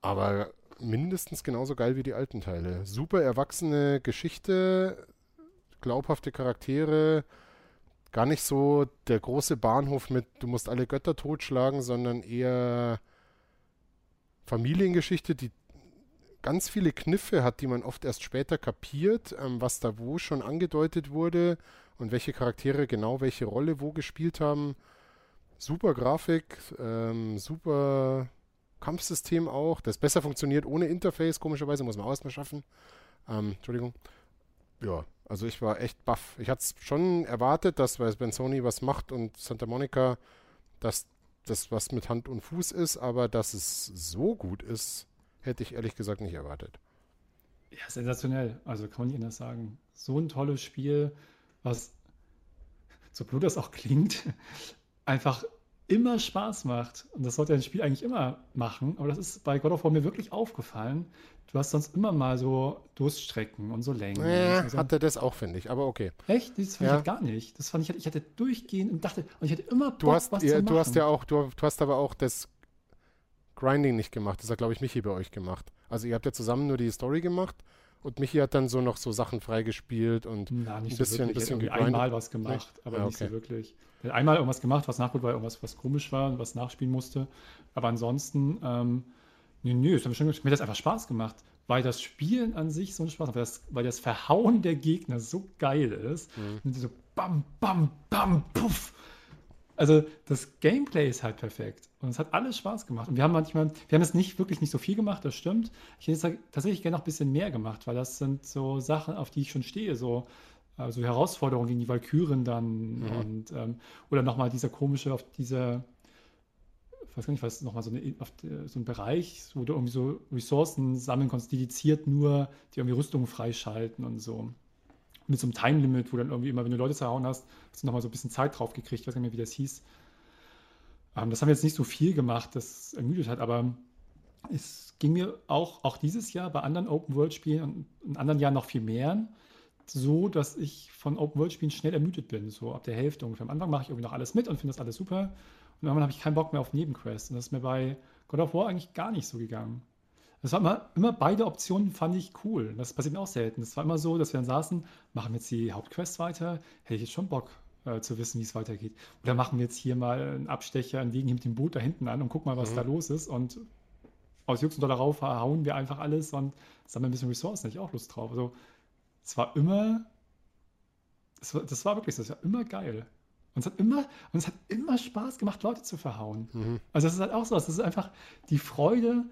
Aber mindestens genauso geil wie die alten Teile. Super erwachsene Geschichte, glaubhafte Charaktere, gar nicht so der große Bahnhof mit, du musst alle Götter totschlagen, sondern eher Familiengeschichte, die ganz viele Kniffe hat, die man oft erst später kapiert, ähm, was da wo schon angedeutet wurde und welche Charaktere genau welche Rolle wo gespielt haben. Super Grafik, ähm, super Kampfsystem auch, das besser funktioniert ohne Interface, komischerweise muss man auch erstmal schaffen. Ähm, Entschuldigung. Ja, also ich war echt baff. Ich hatte es schon erwartet, dass, weil wenn Sony was macht und Santa Monica, dass das was mit Hand und Fuß ist, aber dass es so gut ist, hätte ich ehrlich gesagt nicht erwartet. Ja, sensationell. Also kann man nicht anders sagen. So ein tolles Spiel, was, so blöd das auch klingt, einfach immer Spaß macht. Und das sollte ein Spiel eigentlich immer machen. Aber das ist bei God of War mir wirklich aufgefallen. Du hast sonst immer mal so Durststrecken und so Längen. Ja, also, hatte das auch, finde ich, aber okay. Echt? Das fand ja. ich halt gar nicht. Das fand ich, ich hatte durchgehend und dachte, und ich hatte immer Bock, du hast, was ja, zu machen. Du hast ja auch, du, du hast aber auch das Grinding nicht gemacht. Das hat, glaube ich, Michi bei euch gemacht. Also ihr habt ja zusammen nur die Story gemacht und Michi hat dann so noch so Sachen freigespielt und Na, nicht ein bisschen, so bisschen gegrindet. einmal was gemacht, aber ja, okay. nicht so wirklich. Er hat einmal irgendwas gemacht, was nachgut war, irgendwas, was komisch war und was nachspielen musste. Aber ansonsten, ähm, nee, nee, es hat mir, schon, mir hat das einfach Spaß gemacht, weil das Spielen an sich so einen Spaß macht, weil das, weil das Verhauen der Gegner so geil ist. Mhm. Und so bam, bam, bam, puff. Also das Gameplay ist halt perfekt und es hat alles Spaß gemacht. Und wir haben manchmal, wir haben es nicht wirklich nicht so viel gemacht, das stimmt. Ich hätte tatsächlich gerne noch ein bisschen mehr gemacht, weil das sind so Sachen, auf die ich schon stehe, so also Herausforderungen wie die Valkyren dann mhm. und ähm, oder nochmal dieser komische auf dieser ich weiß gar nicht, was nochmal so, eine, so ein Bereich, wo du irgendwie so Ressourcen sammeln kannst, dediziert nur, die irgendwie Rüstungen freischalten und so mit so einem Time-Limit, wo dann irgendwie immer, wenn du Leute zerhauen hast, hast du nochmal so ein bisschen Zeit drauf gekriegt. Ich weiß nicht mehr, wie das hieß. Ähm, das haben wir jetzt nicht so viel gemacht, das ermüdet hat, aber es ging mir auch, auch dieses Jahr bei anderen Open-World-Spielen und in anderen Jahren noch viel mehr so, dass ich von Open-World-Spielen schnell ermüdet bin, so ab der Hälfte ungefähr. Am Anfang mache ich irgendwie noch alles mit und finde das alles super. Und irgendwann habe ich keinen Bock mehr auf Nebenquests. Und das ist mir bei God of War eigentlich gar nicht so gegangen. Das war immer, immer beide Optionen fand ich cool. Das passiert mir auch selten. Es war immer so, dass wir dann saßen, machen wir jetzt die Hauptquest weiter, hätte ich jetzt schon Bock äh, zu wissen, wie es weitergeht. Oder machen wir jetzt hier mal einen Abstecher, einen Weg mit dem Boot da hinten an und gucken mal, was mhm. da los ist. Und aus Jux und darauf hauen wir einfach alles und sammeln ein bisschen Ressourcen. Hätte ich auch Lust drauf. Also es war immer, es war, das war wirklich so, es war immer geil. Und es hat immer, und es hat immer Spaß gemacht, Leute zu verhauen. Mhm. Also das ist halt auch so, das ist einfach die Freude,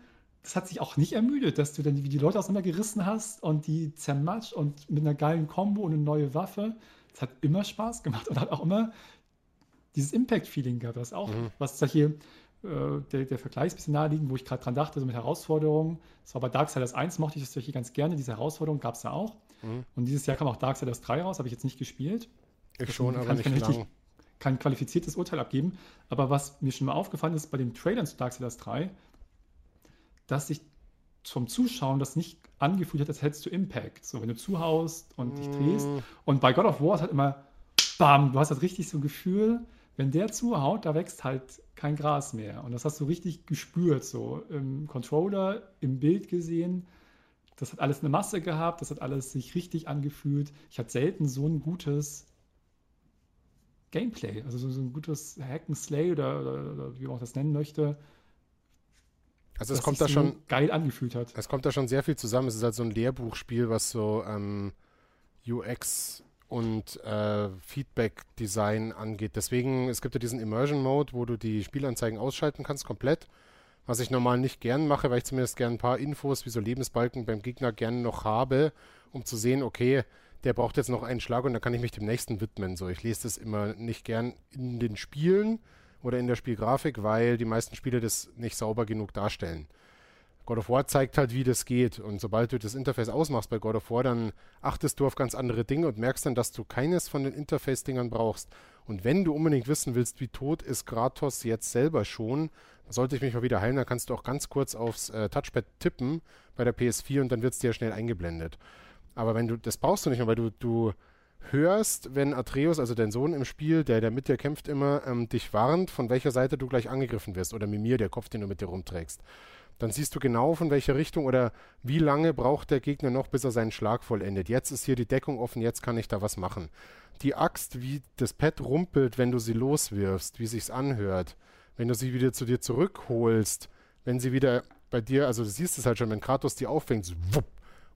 das hat sich auch nicht ermüdet, dass du dann wie die Leute auseinandergerissen hast und die zermatscht und mit einer geilen Combo und eine neue Waffe. Es hat immer Spaß gemacht und hat auch immer dieses Impact-Feeling gehabt. Das auch, mhm. was da hier, äh, der, der Vergleich ist ein bisschen naheliegend, wo ich gerade dran dachte, so mit Herausforderungen. Das war bei Darksiders 1, mochte ich das hier ganz gerne. Diese Herausforderung gab es da auch. Mhm. Und dieses Jahr kam auch Darksiders 3 raus, habe ich jetzt nicht gespielt. Ich schon, aber nicht richtig, lang. kein qualifiziertes Urteil abgeben. Aber was mir schon mal aufgefallen ist bei den Trailern zu Darksiders 3, dass sich zum Zuschauen das nicht angefühlt hat, als hättest du Impact. So, wenn du zuhaust und dich drehst. Mm. Und bei God of War ist halt immer, bam, du hast halt richtig so ein Gefühl, wenn der zuhaut, da wächst halt kein Gras mehr. Und das hast du richtig gespürt, so im Controller, im Bild gesehen. Das hat alles eine Masse gehabt, das hat alles sich richtig angefühlt. Ich hatte selten so ein gutes Gameplay, also so, so ein gutes Hack and Slay oder, oder, oder, wie man auch das nennen möchte. Also es kommt da schon geil angefühlt hat. Es kommt da schon sehr viel zusammen. Es ist halt so ein Lehrbuchspiel, was so ähm, UX und äh, Feedback-Design angeht. Deswegen, es gibt ja diesen Immersion-Mode, wo du die Spielanzeigen ausschalten kannst, komplett. Was ich normal nicht gern mache, weil ich zumindest gern ein paar Infos wie so Lebensbalken beim Gegner gerne noch habe, um zu sehen, okay, der braucht jetzt noch einen Schlag und dann kann ich mich dem nächsten widmen. So, ich lese das immer nicht gern in den Spielen oder in der Spielgrafik, weil die meisten Spiele das nicht sauber genug darstellen. God of War zeigt halt, wie das geht. Und sobald du das Interface ausmachst bei God of War, dann achtest du auf ganz andere Dinge und merkst dann, dass du keines von den Interface-Dingern brauchst. Und wenn du unbedingt wissen willst, wie tot ist Kratos jetzt selber schon, sollte ich mich mal wieder heilen, dann kannst du auch ganz kurz aufs äh, Touchpad tippen bei der PS4 und dann wird es dir schnell eingeblendet. Aber wenn du, das brauchst du nicht mehr, weil du, du hörst, wenn Atreus, also dein Sohn im Spiel, der, der mit dir kämpft immer, ähm, dich warnt, von welcher Seite du gleich angegriffen wirst. Oder Mimir, der Kopf, den du mit dir rumträgst dann siehst du genau, von welcher Richtung oder wie lange braucht der Gegner noch, bis er seinen Schlag vollendet. Jetzt ist hier die Deckung offen, jetzt kann ich da was machen. Die Axt, wie das Pad rumpelt, wenn du sie loswirfst, wie sich's anhört, wenn du sie wieder zu dir zurückholst, wenn sie wieder bei dir, also du siehst es halt schon, wenn Kratos die auffängt, so, wupp,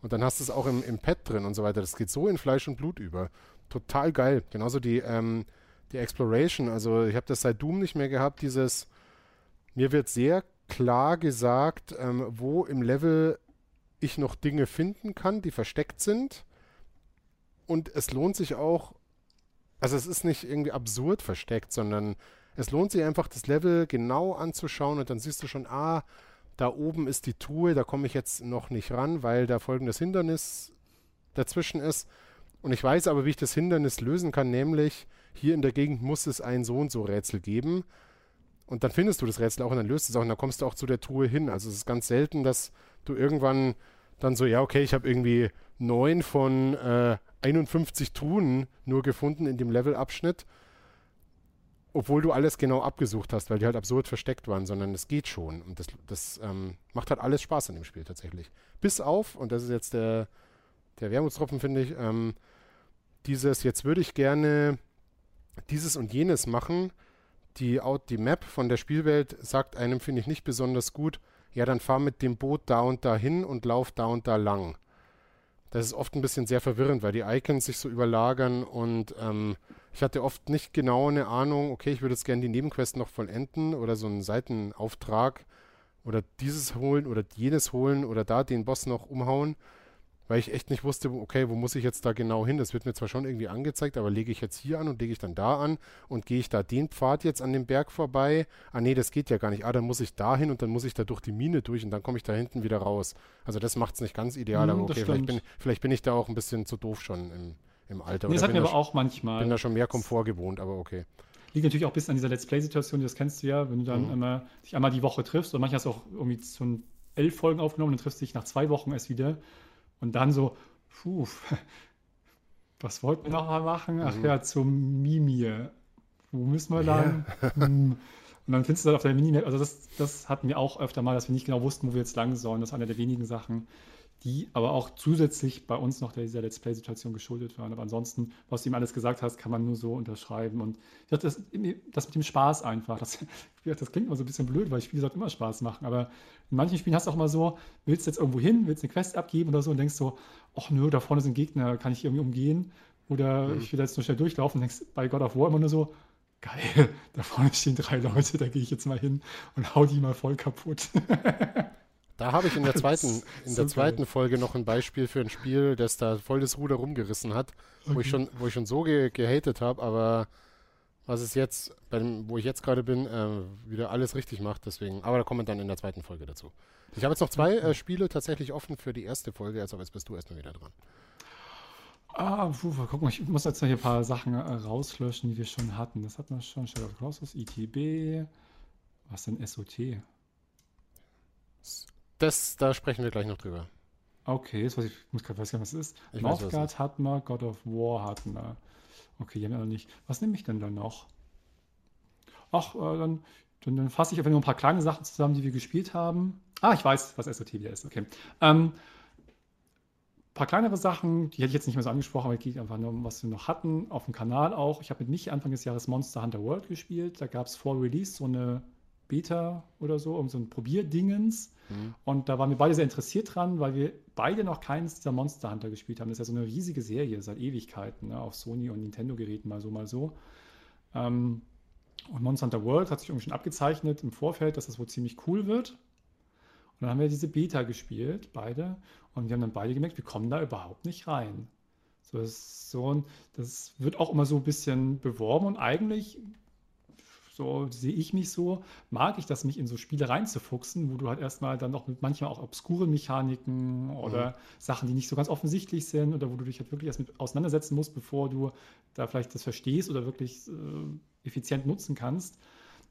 und dann hast du es auch im, im Pad drin und so weiter. Das geht so in Fleisch und Blut über. Total geil. Genauso die, ähm, die Exploration. Also ich habe das seit Doom nicht mehr gehabt, dieses mir wird sehr klar gesagt, ähm, wo im Level ich noch Dinge finden kann, die versteckt sind. Und es lohnt sich auch, also es ist nicht irgendwie absurd versteckt, sondern es lohnt sich einfach, das Level genau anzuschauen und dann siehst du schon, ah, da oben ist die Truhe, da komme ich jetzt noch nicht ran, weil da folgendes Hindernis dazwischen ist. Und ich weiß aber, wie ich das Hindernis lösen kann, nämlich hier in der Gegend muss es ein so und so Rätsel geben. Und dann findest du das Rätsel auch und dann löst es auch und dann kommst du auch zu der Truhe hin. Also es ist ganz selten, dass du irgendwann dann so, ja, okay, ich habe irgendwie neun von äh, 51 Truhen nur gefunden in dem Levelabschnitt, obwohl du alles genau abgesucht hast, weil die halt absurd versteckt waren, sondern es geht schon. Und das, das ähm, macht halt alles Spaß an dem Spiel tatsächlich. Bis auf, und das ist jetzt der, der Wermutstropfen, finde ich, ähm, dieses, jetzt würde ich gerne dieses und jenes machen, die, die Map von der Spielwelt sagt einem, finde ich, nicht besonders gut, ja, dann fahr mit dem Boot da und da hin und lauf da und da lang. Das ist oft ein bisschen sehr verwirrend, weil die Icons sich so überlagern und ähm, ich hatte oft nicht genau eine Ahnung, okay, ich würde jetzt gerne die Nebenquest noch vollenden oder so einen Seitenauftrag oder dieses holen oder jenes holen oder da den Boss noch umhauen weil ich echt nicht wusste, okay, wo muss ich jetzt da genau hin? Das wird mir zwar schon irgendwie angezeigt, aber lege ich jetzt hier an und lege ich dann da an und gehe ich da den Pfad jetzt an dem Berg vorbei? Ah nee, das geht ja gar nicht. Ah, dann muss ich da hin und dann muss ich da durch die Mine durch und dann komme ich da hinten wieder raus. Also das macht es nicht ganz ideal, mm, aber okay, vielleicht bin, vielleicht bin, ich da auch ein bisschen zu doof schon im, im Alter. Nee, das hat mir aber auch manchmal. Bin da schon mehr Komfort gewohnt, aber okay. Liegt natürlich auch ein bisschen an dieser Let's Play-Situation, das kennst du ja, wenn du dann mhm. immer, dich einmal die Woche triffst und manchmal hast du auch irgendwie schon elf Folgen aufgenommen und triffst dich nach zwei Wochen erst wieder und dann so, puh, was wollten wir noch mal machen? Ach mhm. ja, zum Mimir. Wo müssen wir lang? Ja. Hm. Und dann findest du das auf der Minimap. Also das, das hatten wir auch öfter mal, dass wir nicht genau wussten, wo wir jetzt lang sollen. Das ist eine der wenigen Sachen, die aber auch zusätzlich bei uns noch dieser Let's Play-Situation geschuldet waren. Aber ansonsten, was du ihm alles gesagt hast, kann man nur so unterschreiben. Und das, das mit dem Spaß einfach, das, das klingt immer so ein bisschen blöd, weil Spiele sollten immer Spaß machen. Aber in manchen Spielen hast du auch mal so, willst du jetzt irgendwo hin, willst eine Quest abgeben oder so und denkst so, ach nö, da vorne sind Gegner, kann ich irgendwie umgehen? Oder mhm. ich will jetzt nur schnell durchlaufen und denkst bei God of War immer nur so, geil, da vorne stehen drei Leute, da gehe ich jetzt mal hin und hau die mal voll kaputt. Da habe ich in der zweiten, in der zweiten Folge noch ein Beispiel für ein Spiel, das da voll das Ruder rumgerissen hat, okay. wo ich schon, wo ich schon so ge gehatet habe, aber was es jetzt, bei dem, wo ich jetzt gerade bin, äh, wieder alles richtig macht. Deswegen, aber da kommen wir dann in der zweiten Folge dazu. Ich habe jetzt noch zwei äh, Spiele tatsächlich offen für die erste Folge, also jetzt bist du erstmal wieder dran. Ah, puh, guck mal, ich muss jetzt noch hier ein paar Sachen äh, rauslöschen, die wir schon hatten. Das hatten wir schon. Shadow of Colossus, ITB. Was denn SOT? Das, da sprechen wir gleich noch drüber. Okay, jetzt weiß ich, muss gerade weiß was es ist. Ich Northgard hatten wir, God of War hatten wir. Okay, die haben wir noch nicht. Was nehme ich denn dann noch? Ach, äh, dann, dann, dann fasse ich einfach nur ein paar kleine Sachen zusammen, die wir gespielt haben. Ah, ich weiß, was SOT wieder ist. Okay. Ähm, paar kleinere Sachen, die hätte ich jetzt nicht mehr so angesprochen, aber es geht einfach nur um, was wir noch hatten, auf dem Kanal auch. Ich habe mit Michi Anfang des Jahres Monster Hunter World gespielt. Da gab es vor Release so eine Beta oder so, um so ein Probierdingens. Mhm. Und da waren wir beide sehr interessiert dran, weil wir beide noch keines dieser Monster Hunter gespielt haben. Das ist ja so eine riesige Serie seit Ewigkeiten, ne, auf Sony und Nintendo-Geräten mal so, mal so. Ähm, und Monster Hunter World hat sich irgendwie schon abgezeichnet im Vorfeld, dass das wohl ziemlich cool wird. Und dann haben wir diese Beta gespielt, beide. Und wir haben dann beide gemerkt, wir kommen da überhaupt nicht rein. So, das, so, das wird auch immer so ein bisschen beworben und eigentlich so sehe ich mich so, mag ich das, mich in so Spiele reinzufuchsen, wo du halt erstmal dann auch mit manchmal auch obskure Mechaniken oder mhm. Sachen, die nicht so ganz offensichtlich sind oder wo du dich halt wirklich erst mit auseinandersetzen musst, bevor du da vielleicht das verstehst oder wirklich äh, effizient nutzen kannst,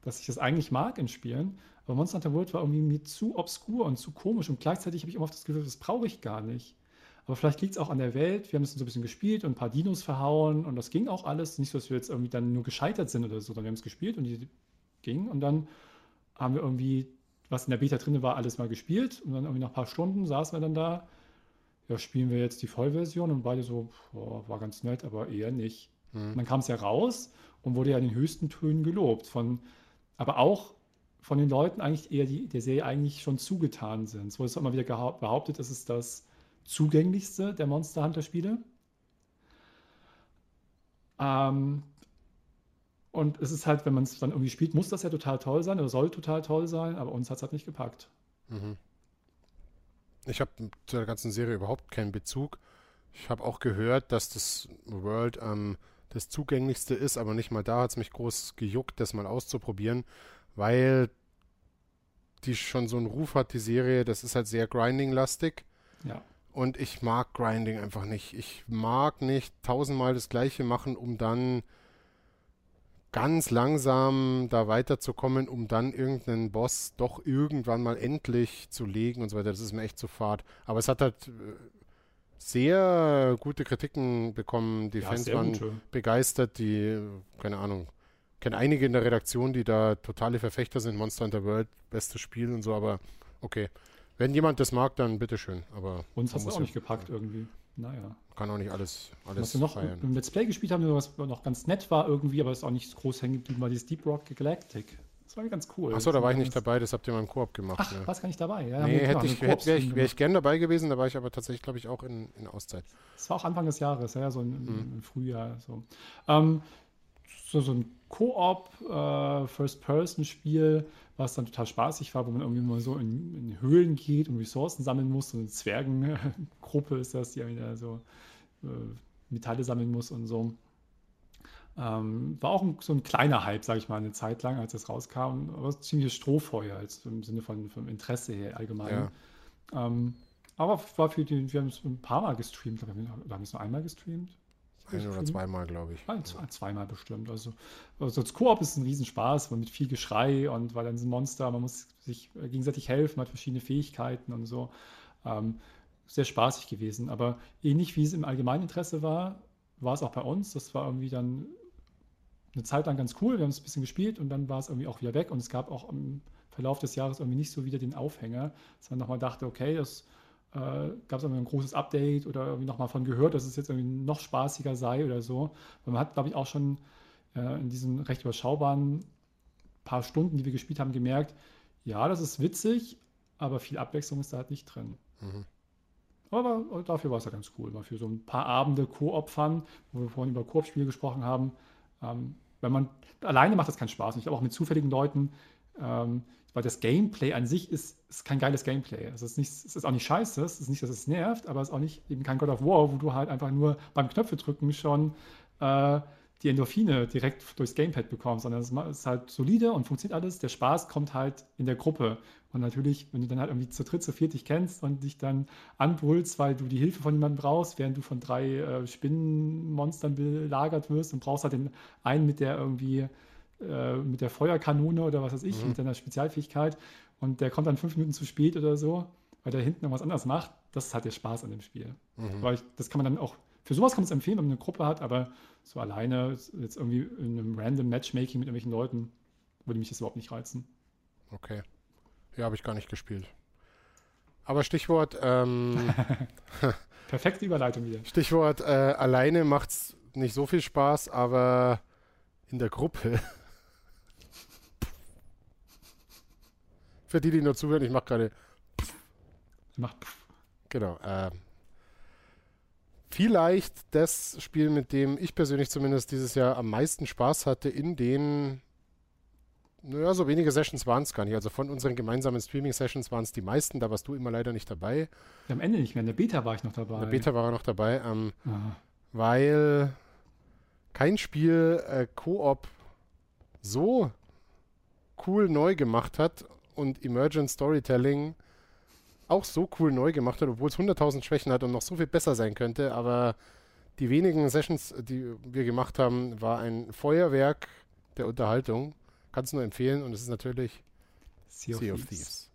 dass ich das eigentlich mag in Spielen. Aber Monster Hunter World war irgendwie mir zu obskur und zu komisch und gleichzeitig habe ich immer das Gefühl, das brauche ich gar nicht. Aber vielleicht liegt es auch an der Welt. Wir haben es so ein bisschen gespielt und ein paar Dinos verhauen und das ging auch alles. Nicht so, dass wir jetzt irgendwie dann nur gescheitert sind oder so, sondern wir haben es gespielt und die ging. Und dann haben wir irgendwie, was in der Beta drin war, alles mal gespielt. Und dann irgendwie nach ein paar Stunden saßen wir dann da. Ja, spielen wir jetzt die Vollversion und beide so, boah, war ganz nett, aber eher nicht. Mhm. dann kam es ja raus und wurde ja in den höchsten Tönen gelobt. Von, aber auch von den Leuten eigentlich eher, die der Serie eigentlich schon zugetan sind. Es wurde immer wieder behauptet, dass es das zugänglichste der Monster Hunter Spiele. Ähm, und es ist halt, wenn man es dann irgendwie spielt, muss das ja total toll sein oder soll total toll sein, aber uns hat es halt nicht gepackt. Mhm. Ich habe zu der ganzen Serie überhaupt keinen Bezug. Ich habe auch gehört, dass das World ähm, das zugänglichste ist, aber nicht mal da hat es mich groß gejuckt, das mal auszuprobieren, weil die schon so einen Ruf hat, die Serie, das ist halt sehr grinding-lastig. Ja. Und ich mag Grinding einfach nicht. Ich mag nicht tausendmal das Gleiche machen, um dann ganz langsam da weiterzukommen, um dann irgendeinen Boss doch irgendwann mal endlich zu legen und so weiter. Das ist mir echt zu fad. Aber es hat halt äh, sehr gute Kritiken bekommen. Die ja, Fans waren gute. begeistert, die, keine Ahnung, kenne einige in der Redaktion, die da totale Verfechter sind. Monster Hunter World, bestes Spiel und so, aber okay. Wenn jemand das mag, dann bitteschön. Aber uns hast du auch nicht gepackt ja. irgendwie. Naja. Kann auch nicht alles, alles Was wir noch feiern. im Let's Play gespielt haben, was noch ganz nett war irgendwie, aber ist auch nicht groß hängen geblieben, war dieses Deep Rock Galactic. Das war ganz cool. Achso, da war ich nicht dabei, das habt ihr mal im Koop gemacht. Ach, ja. warst gar nicht dabei? Ja, nee, hätte ich, hätte, wäre ich, wär ich gern dabei gewesen, da war ich aber tatsächlich, glaube ich, auch in, in Auszeit. Das war auch Anfang des Jahres, ja, so im, hm. im Frühjahr. So. Ähm, so, so ein Koop, äh, First-Person-Spiel, was dann total spaßig war, wo man irgendwie mal so in, in Höhlen geht und Ressourcen sammeln muss. So eine Zwergengruppe ist das, die wieder so äh, Metalle sammeln muss und so. Ähm, war auch ein, so ein kleiner Hype, sage ich mal, eine Zeit lang, als das rauskam. Aber ziemlich Strohfeuer, als im Sinne von vom Interesse her allgemein. Ja. Ähm, aber war für die, wir haben es ein paar Mal gestreamt, oder haben wir es nur einmal gestreamt? Ein oder zweimal, glaube ich. Ein, zwei, zweimal bestimmt. Also, also das Koop ist ein Riesenspaß, mit viel Geschrei und weil dann sind Monster, man muss sich gegenseitig helfen, man hat verschiedene Fähigkeiten und so. Ähm, sehr spaßig gewesen. Aber ähnlich wie es im Allgemeininteresse war, war es auch bei uns. Das war irgendwie dann eine Zeit lang ganz cool. Wir haben es ein bisschen gespielt und dann war es irgendwie auch wieder weg. Und es gab auch im Verlauf des Jahres irgendwie nicht so wieder den Aufhänger, dass man nochmal dachte, okay, das äh, gab es ein großes Update oder irgendwie nochmal von gehört, dass es jetzt irgendwie noch spaßiger sei oder so. Weil man hat, glaube ich, auch schon äh, in diesen recht überschaubaren paar Stunden, die wir gespielt haben, gemerkt, ja, das ist witzig, aber viel Abwechslung ist da halt nicht drin. Mhm. Aber dafür war es ja ganz cool. Mal für so ein paar Abende Koop-Fun, wo wir vorhin über Koop-Spiele gesprochen haben, ähm, Wenn man alleine macht das keinen Spaß. Und ich glaube auch mit zufälligen Leuten, ähm, weil das Gameplay an sich ist, ist kein geiles Gameplay. Also es ist, nicht, es ist auch nicht scheiße, es ist nicht, dass es nervt, aber es ist auch nicht eben kein God of War, wo du halt einfach nur beim Knöpfe drücken schon äh, die Endorphine direkt durchs Gamepad bekommst, sondern es ist halt solide und funktioniert alles. Der Spaß kommt halt in der Gruppe. Und natürlich, wenn du dann halt irgendwie zu dritt, zu viert dich kennst und dich dann anbrüllst, weil du die Hilfe von jemandem brauchst, während du von drei äh, Spinnenmonstern belagert wirst und brauchst halt den einen mit der irgendwie äh, mit der Feuerkanone oder was weiß ich, mhm. mit deiner Spezialfähigkeit und der kommt dann fünf Minuten zu spät oder so, weil der hinten irgendwas anderes macht. Das ist halt der Spaß an dem Spiel. Mhm. Weil ich, das kann man dann auch für sowas kann man es empfehlen, wenn man eine Gruppe hat, aber so alleine, jetzt irgendwie in einem random Matchmaking mit irgendwelchen Leuten, würde mich das überhaupt nicht reizen. Okay. Ja, habe ich gar nicht gespielt. Aber Stichwort. Ähm, Perfekte Überleitung wieder. Stichwort, äh, alleine macht es nicht so viel Spaß, aber in der Gruppe. Für die, die nur zuhören, ich mache gerade. Macht. Genau. Äh, vielleicht das Spiel, mit dem ich persönlich zumindest dieses Jahr am meisten Spaß hatte, in den, naja, so wenige Sessions waren es gar nicht. Also von unseren gemeinsamen Streaming-Sessions waren es die meisten, da warst du immer leider nicht dabei. Am Ende nicht mehr, in der Beta war ich noch dabei. In der Beta war er noch dabei, ähm, weil kein Spiel äh, Koop so cool neu gemacht hat und Emergent Storytelling auch so cool neu gemacht hat, obwohl es 100.000 Schwächen hat und noch so viel besser sein könnte. Aber die wenigen Sessions, die wir gemacht haben, war ein Feuerwerk der Unterhaltung. Kannst du nur empfehlen und es ist natürlich Sea of, sea of Thieves. Thieves.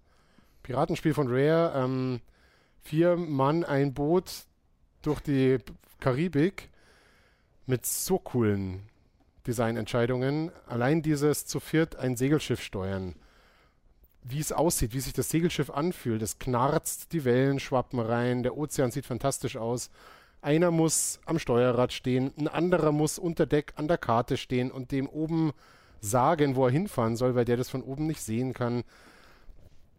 Piratenspiel von Rare. Ähm, vier Mann, ein Boot durch die Karibik mit so coolen Designentscheidungen. Allein dieses zu viert ein Segelschiff steuern wie es aussieht, wie sich das Segelschiff anfühlt. Es knarzt, die Wellen schwappen rein, der Ozean sieht fantastisch aus. Einer muss am Steuerrad stehen, ein anderer muss unter Deck an der Karte stehen und dem oben sagen, wo er hinfahren soll, weil der das von oben nicht sehen kann.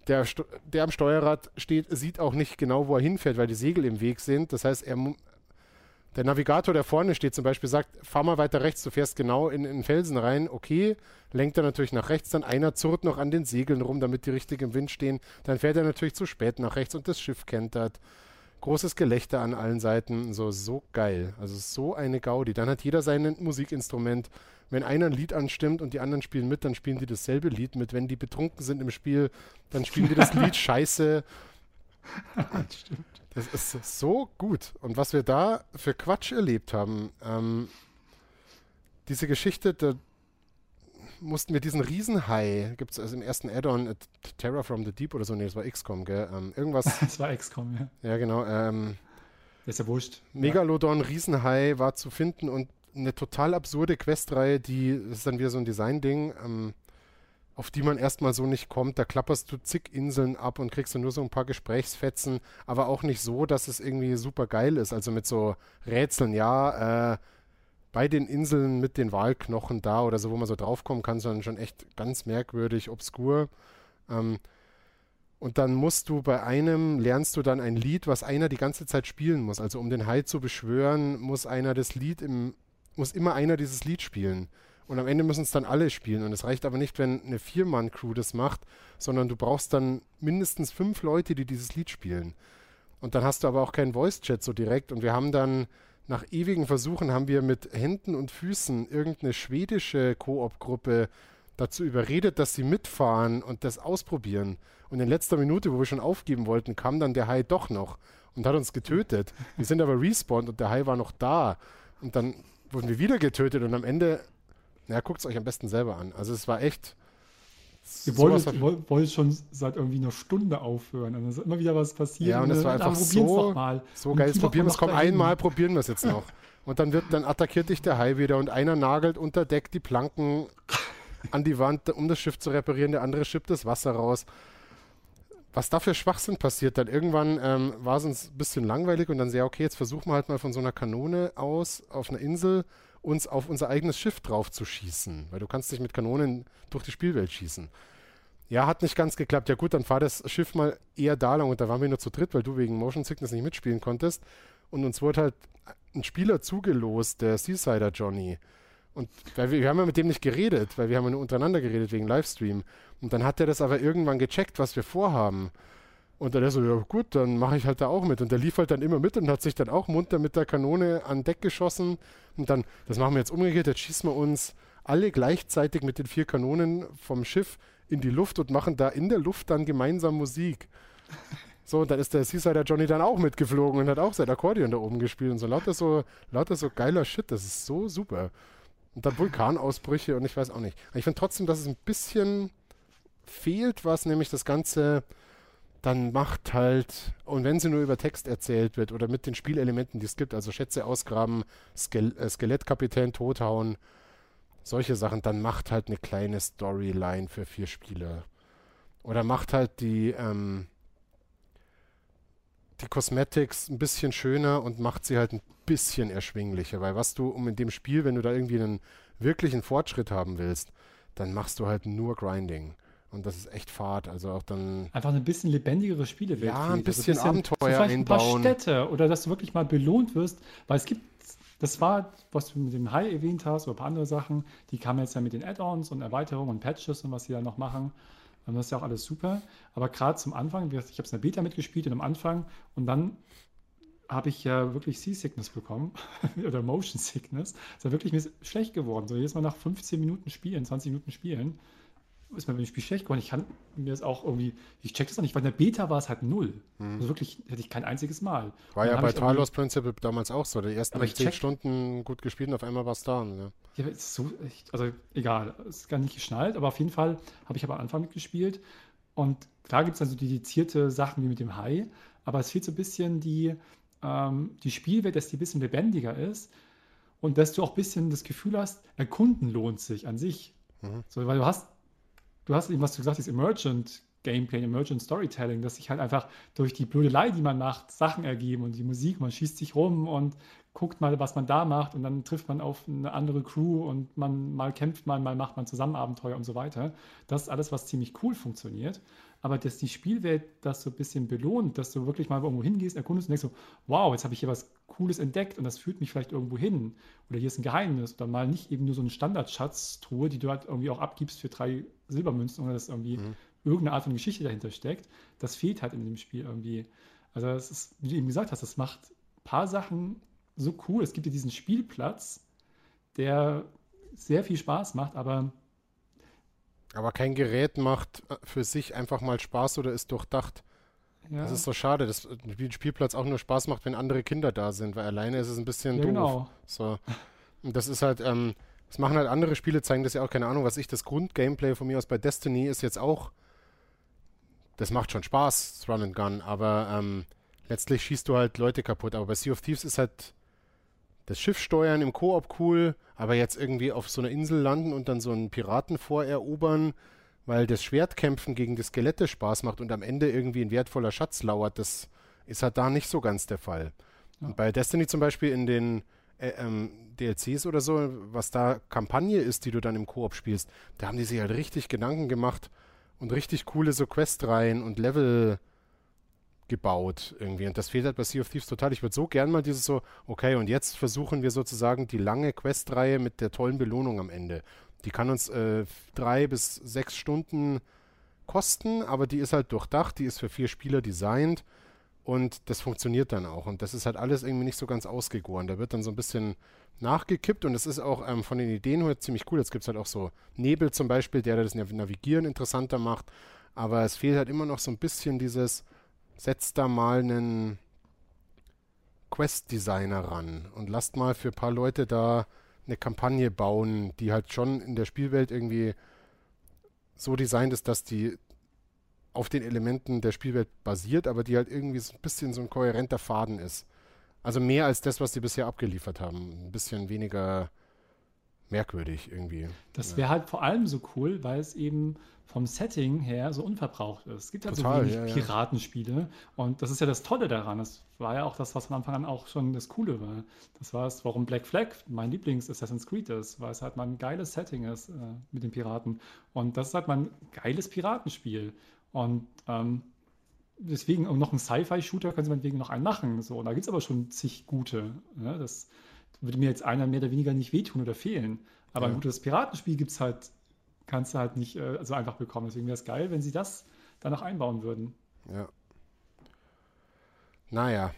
Der, der am Steuerrad steht, sieht auch nicht genau, wo er hinfährt, weil die Segel im Weg sind. Das heißt, er der Navigator, der vorne steht, zum Beispiel sagt, fahr mal weiter rechts, du fährst genau in, den Felsen rein. Okay, lenkt er natürlich nach rechts, dann einer zurrt noch an den Segeln rum, damit die richtig im Wind stehen. Dann fährt er natürlich zu spät nach rechts und das Schiff kentert. Großes Gelächter an allen Seiten. So, so geil. Also so eine Gaudi. Dann hat jeder sein Musikinstrument. Wenn einer ein Lied anstimmt und die anderen spielen mit, dann spielen die dasselbe Lied mit. Wenn die betrunken sind im Spiel, dann spielen die das Lied scheiße. Das stimmt. Das ist so gut. Und was wir da für Quatsch erlebt haben, ähm, diese Geschichte, da mussten wir diesen Riesenhai, gibt es also im ersten Add-on, äh, Terror from the Deep oder so, nee, das war XCOM, gell? Ähm, irgendwas. das war XCOM, ja. Ja, genau. Ähm, ist ja wurscht. Megalodon. Riesenhai war zu finden und eine total absurde Questreihe, die, das ist dann wieder so ein Design-Ding, ähm, auf die man erstmal so nicht kommt. Da klapperst du zig Inseln ab und kriegst du nur so ein paar Gesprächsfetzen, aber auch nicht so, dass es irgendwie super geil ist. Also mit so Rätseln, ja, äh, bei den Inseln mit den Walknochen da oder so, wo man so draufkommen kann, sondern schon echt ganz merkwürdig, obskur. Ähm, und dann musst du bei einem, lernst du dann ein Lied, was einer die ganze Zeit spielen muss. Also um den Hai zu beschwören, muss einer das Lied im, muss immer einer dieses Lied spielen. Und am Ende müssen es dann alle spielen. Und es reicht aber nicht, wenn eine Vier-Mann-Crew das macht, sondern du brauchst dann mindestens fünf Leute, die dieses Lied spielen. Und dann hast du aber auch keinen Voice-Chat so direkt. Und wir haben dann nach ewigen Versuchen haben wir mit Händen und Füßen irgendeine schwedische Koop-Gruppe dazu überredet, dass sie mitfahren und das ausprobieren. Und in letzter Minute, wo wir schon aufgeben wollten, kam dann der Hai doch noch und hat uns getötet. Wir sind aber respawned und der Hai war noch da. Und dann wurden wir wieder getötet und am Ende ja, guckt es euch am besten selber an. Also es war echt. Ihr wollt, wollt, wollt schon seit irgendwie einer Stunde aufhören. Also ist immer wieder was passiert. Ja, und es war einfach so, so geil. Jetzt probieren wir es, komm, einmal probieren wir es jetzt noch. und dann wird, dann attackiert dich der Hai wieder und einer nagelt unter Deck die Planken an die Wand, um das Schiff zu reparieren, der andere schippt das Wasser raus. Was da für Schwachsinn passiert, dann irgendwann ähm, war es uns ein bisschen langweilig und dann sehr, okay, jetzt versuchen wir halt mal von so einer Kanone aus auf einer Insel uns auf unser eigenes Schiff drauf zu schießen, weil du kannst dich mit Kanonen durch die Spielwelt schießen. Ja, hat nicht ganz geklappt. Ja gut, dann fahr das Schiff mal eher da lang und da waren wir nur zu dritt, weil du wegen Motion Sickness nicht mitspielen konntest. Und uns wurde halt ein Spieler zugelost, der Seasider Johnny. Und weil wir, wir haben ja mit dem nicht geredet, weil wir haben ja nur untereinander geredet wegen Livestream. Und dann hat er das aber irgendwann gecheckt, was wir vorhaben. Und dann er so, ja gut, dann mache ich halt da auch mit. Und der lief halt dann immer mit und hat sich dann auch munter mit der Kanone an Deck geschossen. Und dann, das machen wir jetzt umgekehrt, jetzt schießen wir uns alle gleichzeitig mit den vier Kanonen vom Schiff in die Luft und machen da in der Luft dann gemeinsam Musik. So, und dann ist der Seasider Johnny dann auch mitgeflogen und hat auch sein Akkordeon da oben gespielt und so lauter so, lauter so geiler Shit, das ist so super. Und dann Vulkanausbrüche und ich weiß auch nicht. ich finde trotzdem, dass es ein bisschen fehlt, was nämlich das Ganze dann macht halt, und wenn sie nur über Text erzählt wird oder mit den Spielelementen, die es gibt, also Schätze ausgraben, Ske äh, Skelettkapitän tothauen, solche Sachen, dann macht halt eine kleine Storyline für vier Spieler. Oder macht halt die, ähm, die Cosmetics ein bisschen schöner und macht sie halt ein bisschen erschwinglicher, weil was du, um in dem Spiel, wenn du da irgendwie einen wirklichen Fortschritt haben willst, dann machst du halt nur Grinding. Und das ist echt fad. Also auch dann. Einfach ein bisschen lebendigere Spielewelt. Ja, ein bisschen, also ein bisschen Abenteuer so einbauen. Ein paar Städte oder dass du wirklich mal belohnt wirst, weil es gibt. Das war, was du mit dem High erwähnt hast, oder ein paar andere Sachen, die kamen jetzt ja mit den Add-ons und Erweiterungen und Patches und was sie da noch machen. Das ist ja auch alles super. Aber gerade zum Anfang, ich habe es in der Beta mitgespielt und am Anfang und dann habe ich ja wirklich Seasickness bekommen oder Motion Sickness. Es ist ja wirklich schlecht geworden. So jedes Mal nach 15 Minuten Spielen, 20 Minuten Spielen, ist mir beim Spiel schlecht geworden. Ich kann mir das auch irgendwie, ich check das auch nicht, weil in der Beta war es halt null. Mhm. Also wirklich hätte ich kein einziges Mal. War ja bei Talos Principle damals auch so. Die ersten aber 10 Stunden gut gespielt und auf einmal war es da. Ja, ja ist so, also egal, ist gar nicht geschnallt, aber auf jeden Fall habe ich aber am Anfang mitgespielt. Und klar gibt es also dedizierte Sachen wie mit dem Hai, aber es fehlt so ein bisschen die, ähm, die Spielwelt, dass die ein bisschen lebendiger ist und dass du auch ein bisschen das Gefühl hast, erkunden lohnt sich an sich. Mhm. So, weil du hast du hast eben, was du gesagt hast, Emergent Gameplay, Emergent Storytelling, dass sich halt einfach durch die Blödelei, die man macht, Sachen ergeben und die Musik, man schießt sich rum und guckt mal, was man da macht und dann trifft man auf eine andere Crew und man mal kämpft man, mal macht man zusammen Abenteuer und so weiter. Das ist alles, was ziemlich cool funktioniert. Aber dass die Spielwelt das so ein bisschen belohnt, dass du wirklich mal irgendwo hingehst, erkundest und denkst so, wow, jetzt habe ich hier was Cooles entdeckt und das führt mich vielleicht irgendwo hin. Oder hier ist ein Geheimnis. Oder mal nicht eben nur so eine Standardschatztruhe, die du halt irgendwie auch abgibst für drei Silbermünzen oder dass irgendwie mhm. Irgendeine Art von Geschichte dahinter steckt. Das fehlt halt in dem Spiel irgendwie. Also es ist, wie du eben gesagt hast, das macht ein paar Sachen so cool. Es gibt ja diesen Spielplatz, der sehr viel Spaß macht, aber aber kein Gerät macht äh, für sich einfach mal Spaß oder ist durchdacht. Ja. Das ist so schade, dass ein Spielplatz auch nur Spaß macht, wenn andere Kinder da sind, weil alleine ist es ein bisschen ja, doof. Genau. So. Und das ist halt, ähm, das machen halt andere Spiele, zeigen das ja auch, keine Ahnung, was ich, das Grundgameplay von mir aus bei Destiny ist jetzt auch, das macht schon Spaß, das Run and Gun, aber ähm, letztlich schießt du halt Leute kaputt. Aber bei Sea of Thieves ist halt das Schiff steuern im Koop cool, aber jetzt irgendwie auf so einer Insel landen und dann so einen Piraten vorerobern, weil das Schwertkämpfen gegen die Skelette Spaß macht und am Ende irgendwie ein wertvoller Schatz lauert, das ist halt da nicht so ganz der Fall. Ja. Und bei Destiny zum Beispiel in den äh, ähm, DLCs oder so, was da Kampagne ist, die du dann im Koop spielst, da haben die sich halt richtig Gedanken gemacht und richtig coole so Questreihen und Level gebaut irgendwie. Und das fehlt halt bei Sea of Thieves total. Ich würde so gern mal dieses so, okay, und jetzt versuchen wir sozusagen die lange Questreihe mit der tollen Belohnung am Ende. Die kann uns äh, drei bis sechs Stunden kosten, aber die ist halt durchdacht, die ist für vier Spieler designt und das funktioniert dann auch. Und das ist halt alles irgendwie nicht so ganz ausgegoren. Da wird dann so ein bisschen nachgekippt und es ist auch ähm, von den Ideen her ziemlich cool. Jetzt gibt es halt auch so Nebel zum Beispiel, der das Navigieren interessanter macht. Aber es fehlt halt immer noch so ein bisschen dieses, setzt da mal einen Quest-Designer ran und lasst mal für ein paar Leute da eine Kampagne bauen, die halt schon in der Spielwelt irgendwie so designt ist, dass die auf den Elementen der Spielwelt basiert, aber die halt irgendwie so ein bisschen so ein kohärenter Faden ist. Also mehr als das, was sie bisher abgeliefert haben. Ein bisschen weniger merkwürdig irgendwie. Das wäre ja. halt vor allem so cool, weil es eben vom Setting her so unverbraucht ist. Es gibt halt Total, so wenig ja, Piratenspiele und das ist ja das Tolle daran. Das war ja auch das, was von Anfang an auch schon das Coole war. Das war es, warum Black Flag mein Lieblings-Assassin's Creed ist, weil es halt mal ein geiles Setting ist äh, mit den Piraten. Und das ist halt mal ein geiles Piratenspiel. Und ähm, deswegen, um noch einen Sci-Fi-Shooter können sie meinetwegen noch einen machen. So, und da gibt es aber schon zig gute. Ne? Das würde mir jetzt einer mehr oder weniger nicht wehtun oder fehlen. Aber ja. ein gutes Piratenspiel gibt es halt, kannst du halt nicht äh, so einfach bekommen. Deswegen wäre es geil, wenn sie das dann noch einbauen würden. Ja. Naja.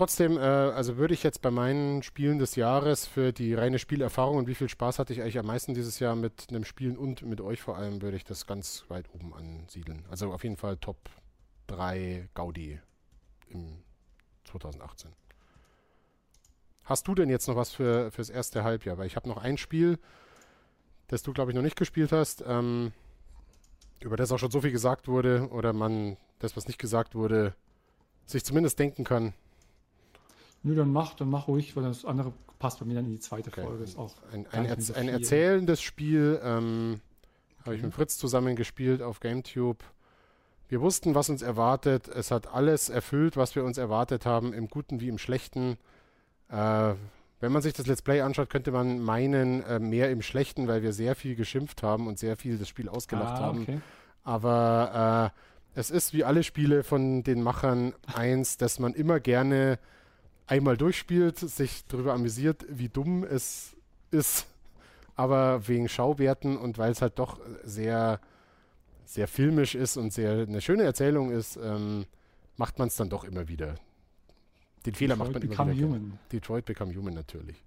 Trotzdem, äh, also würde ich jetzt bei meinen Spielen des Jahres für die reine Spielerfahrung und wie viel Spaß hatte ich eigentlich am meisten dieses Jahr mit einem Spielen und mit euch vor allem, würde ich das ganz weit oben ansiedeln. Also auf jeden Fall Top 3 Gaudi im 2018. Hast du denn jetzt noch was für fürs erste Halbjahr? Weil ich habe noch ein Spiel, das du, glaube ich, noch nicht gespielt hast, ähm, über das auch schon so viel gesagt wurde oder man das, was nicht gesagt wurde, sich zumindest denken kann. Nö, dann mach, dann mach ruhig, weil das andere passt bei mir dann in die zweite okay. Folge. Ist auch ein, ein, Erz so ein erzählendes Spiel, ähm, habe ich mit Fritz zusammen gespielt auf GameTube. Wir wussten, was uns erwartet. Es hat alles erfüllt, was wir uns erwartet haben, im Guten wie im Schlechten. Äh, wenn man sich das Let's Play anschaut, könnte man meinen, äh, mehr im Schlechten, weil wir sehr viel geschimpft haben und sehr viel das Spiel ausgelacht ah, okay. haben. Aber äh, es ist wie alle Spiele von den Machern eins, dass man immer gerne einmal durchspielt, sich darüber amüsiert, wie dumm es ist, aber wegen Schauwerten und weil es halt doch sehr, sehr filmisch ist und sehr eine schöne Erzählung ist, ähm, macht man es dann doch immer wieder. Den Fehler macht man immer wieder. Human. Detroit Become Human natürlich.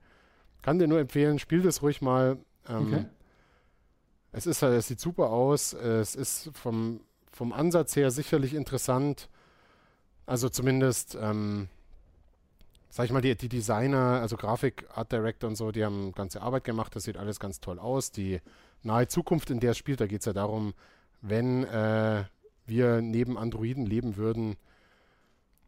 Kann dir nur empfehlen, spiel das ruhig mal. Ähm, okay. Es ist halt, es sieht super aus. Es ist vom, vom Ansatz her sicherlich interessant. Also zumindest, ähm, sag ich mal, die, die Designer, also Grafik, Art Director und so, die haben ganze Arbeit gemacht. Das sieht alles ganz toll aus. Die nahe Zukunft, in der es spielt, da geht es ja darum, wenn äh, wir neben Androiden leben würden,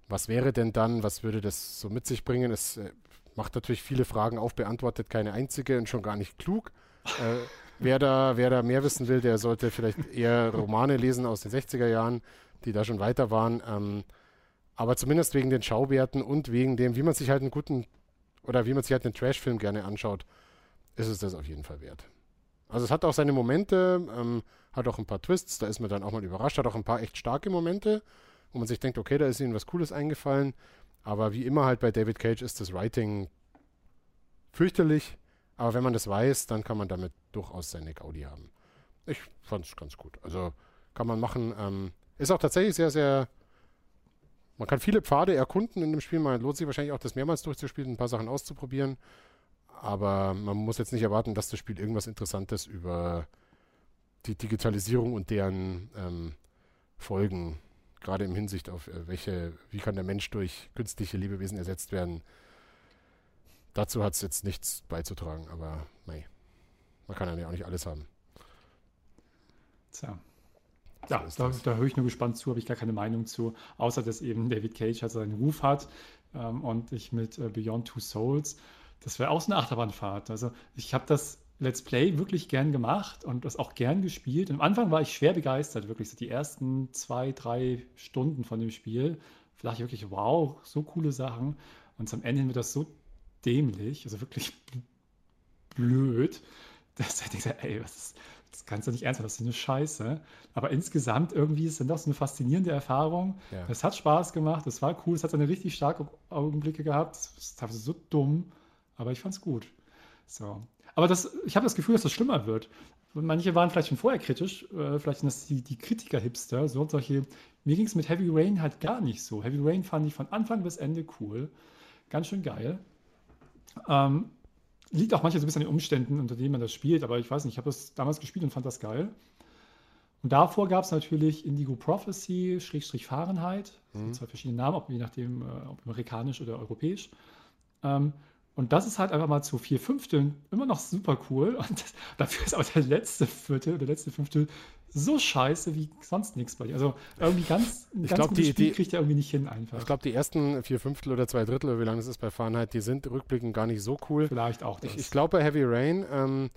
was wäre denn dann, was würde das so mit sich bringen? Es äh, macht natürlich viele Fragen auf, beantwortet keine einzige und schon gar nicht klug. äh, wer, da, wer da mehr wissen will, der sollte vielleicht eher Romane lesen aus den 60er Jahren, die da schon weiter waren. Ähm, aber zumindest wegen den Schauwerten und wegen dem, wie man sich halt einen guten oder wie man sich halt einen Trashfilm gerne anschaut, ist es das auf jeden Fall wert. Also es hat auch seine Momente, ähm, hat auch ein paar Twists, da ist man dann auch mal überrascht, hat auch ein paar echt starke Momente wo man sich denkt, okay, da ist ihnen was Cooles eingefallen. Aber wie immer halt bei David Cage ist das Writing fürchterlich. Aber wenn man das weiß, dann kann man damit durchaus seine Gaudi haben. Ich fand es ganz gut. Also kann man machen. Ähm, ist auch tatsächlich sehr, sehr. Man kann viele Pfade erkunden in dem Spiel. Man lohnt sich wahrscheinlich auch, das mehrmals durchzuspielen, ein paar Sachen auszuprobieren. Aber man muss jetzt nicht erwarten, dass das Spiel irgendwas Interessantes über die Digitalisierung und deren ähm, Folgen gerade im Hinsicht auf äh, welche, wie kann der Mensch durch künstliche Lebewesen ersetzt werden. Dazu hat es jetzt nichts beizutragen, aber mei, man kann ja auch nicht alles haben. Tja. Ja, so da, da höre ich nur gespannt zu, habe ich gar keine Meinung zu, außer dass eben David Cage halt seinen Ruf hat ähm, und ich mit äh, Beyond Two Souls, das wäre auch so eine Achterbahnfahrt. Also ich habe das Let's Play wirklich gern gemacht und das auch gern gespielt. Und am Anfang war ich schwer begeistert, wirklich so die ersten zwei, drei Stunden von dem Spiel. Vielleicht wirklich, wow, so coole Sachen. Und am Ende wird das so dämlich, also wirklich blöd, dass ich denke, ey, was ist, das kannst du nicht ernst nehmen, das ist eine Scheiße. Aber insgesamt irgendwie ist es dann doch so eine faszinierende Erfahrung. Ja. Es hat Spaß gemacht, es war cool, es hat seine richtig starke Augenblicke gehabt. Es war so dumm, aber ich fand es gut. So. Aber das, ich habe das Gefühl, dass das schlimmer wird. Manche waren vielleicht schon vorher kritisch, äh, vielleicht sind das die, die Kritiker-Hipster, so und solche. Mir ging es mit Heavy Rain halt gar nicht so. Heavy Rain fand ich von Anfang bis Ende cool. Ganz schön geil. Ähm, liegt auch manchmal so ein bisschen an den Umständen, unter denen man das spielt, aber ich weiß nicht, ich habe das damals gespielt und fand das geil. Und davor gab es natürlich Indigo Prophecy, Schrägstrich Fahrenheit. Mhm. zwei verschiedene Namen, ob, je nachdem, äh, ob amerikanisch oder europäisch. Ähm, und das ist halt einfach mal zu vier Fünfteln immer noch super cool. Und das, dafür ist aber der letzte Viertel oder letzte Fünftel so scheiße wie sonst nichts bei dir. Also irgendwie ganz, ich ganz glaub, die, Spiel kriegt er irgendwie nicht hin einfach. Ich glaube, die ersten vier Fünftel oder zwei Drittel, oder wie lange es ist bei Fahrenheit, die sind rückblickend gar nicht so cool. Vielleicht auch das. Ich, ich glaube, bei Heavy Rain, ähm,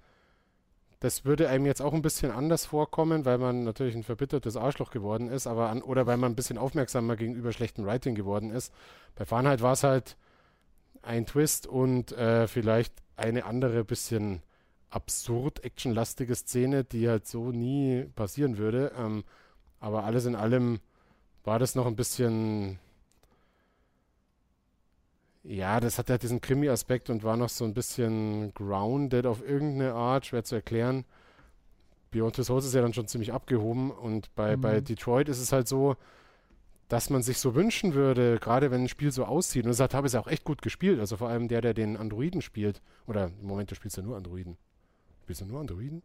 das würde einem jetzt auch ein bisschen anders vorkommen, weil man natürlich ein verbittertes Arschloch geworden ist, aber an, oder weil man ein bisschen aufmerksamer gegenüber schlechtem Writing geworden ist. Bei Fahrenheit war es halt ein Twist und äh, vielleicht eine andere bisschen absurd actionlastige Szene, die halt so nie passieren würde. Ähm, aber alles in allem war das noch ein bisschen Ja, das hat ja diesen Krimi-Aspekt und war noch so ein bisschen grounded auf irgendeine Art, schwer zu erklären. Beyond Two Souls ist ja dann schon ziemlich abgehoben und bei, mhm. bei Detroit ist es halt so, dass man sich so wünschen würde, gerade wenn ein Spiel so aussieht. Und das hat Habis auch echt gut gespielt. Also vor allem der, der den Androiden spielt. Oder im Moment, du spielst ja nur Androiden. Spielst du nur Androiden?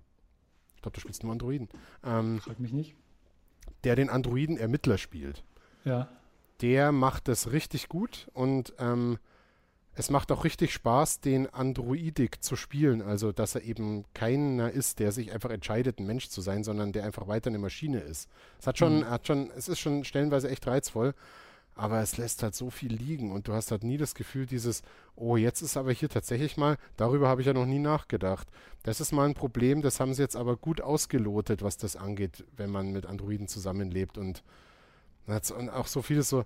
Ich glaube, du spielst nur Androiden. Ähm, Frag mich nicht. Der den Androiden-Ermittler spielt. Ja. Der macht das richtig gut und ähm, es macht auch richtig Spaß, den Androidik zu spielen. Also, dass er eben keiner ist, der sich einfach entscheidet, ein Mensch zu sein, sondern der einfach weiter eine Maschine ist. Es hat schon, mhm. hat schon, es ist schon stellenweise echt reizvoll, aber es lässt halt so viel liegen und du hast halt nie das Gefühl, dieses, oh, jetzt ist aber hier tatsächlich mal, darüber habe ich ja noch nie nachgedacht. Das ist mal ein Problem, das haben sie jetzt aber gut ausgelotet, was das angeht, wenn man mit Androiden zusammenlebt und, und auch so vieles so,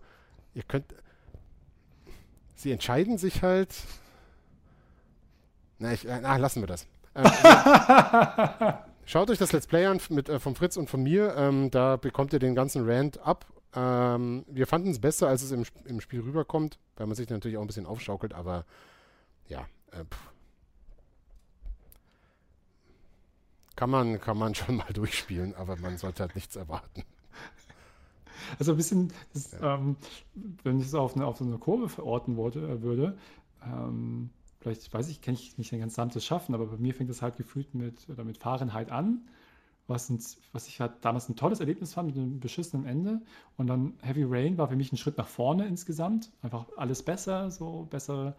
ihr könnt, sie entscheiden sich halt. Na, ich, äh, na lassen wir das. Ähm, schaut euch das Let's Play an mit, äh, von Fritz und von mir. Ähm, da bekommt ihr den ganzen Rant ab. Ähm, wir fanden es besser, als es im, im Spiel rüberkommt, weil man sich natürlich auch ein bisschen aufschaukelt, aber ja, äh, kann man, kann man schon mal durchspielen, aber man sollte halt nichts erwarten. Also ein bisschen, das, ja. ähm, wenn ich es auf, eine, auf so eine Kurve verorten wollte, äh, würde, ähm, vielleicht weiß ich, kann ich nicht ein ganz gesamtes schaffen, aber bei mir fängt es halt gefühlt mit, oder mit Fahrenheit an, was, ein, was ich halt damals ein tolles Erlebnis fand mit einem beschissenen Ende. Und dann Heavy Rain war für mich ein Schritt nach vorne insgesamt. Einfach alles besser, so besser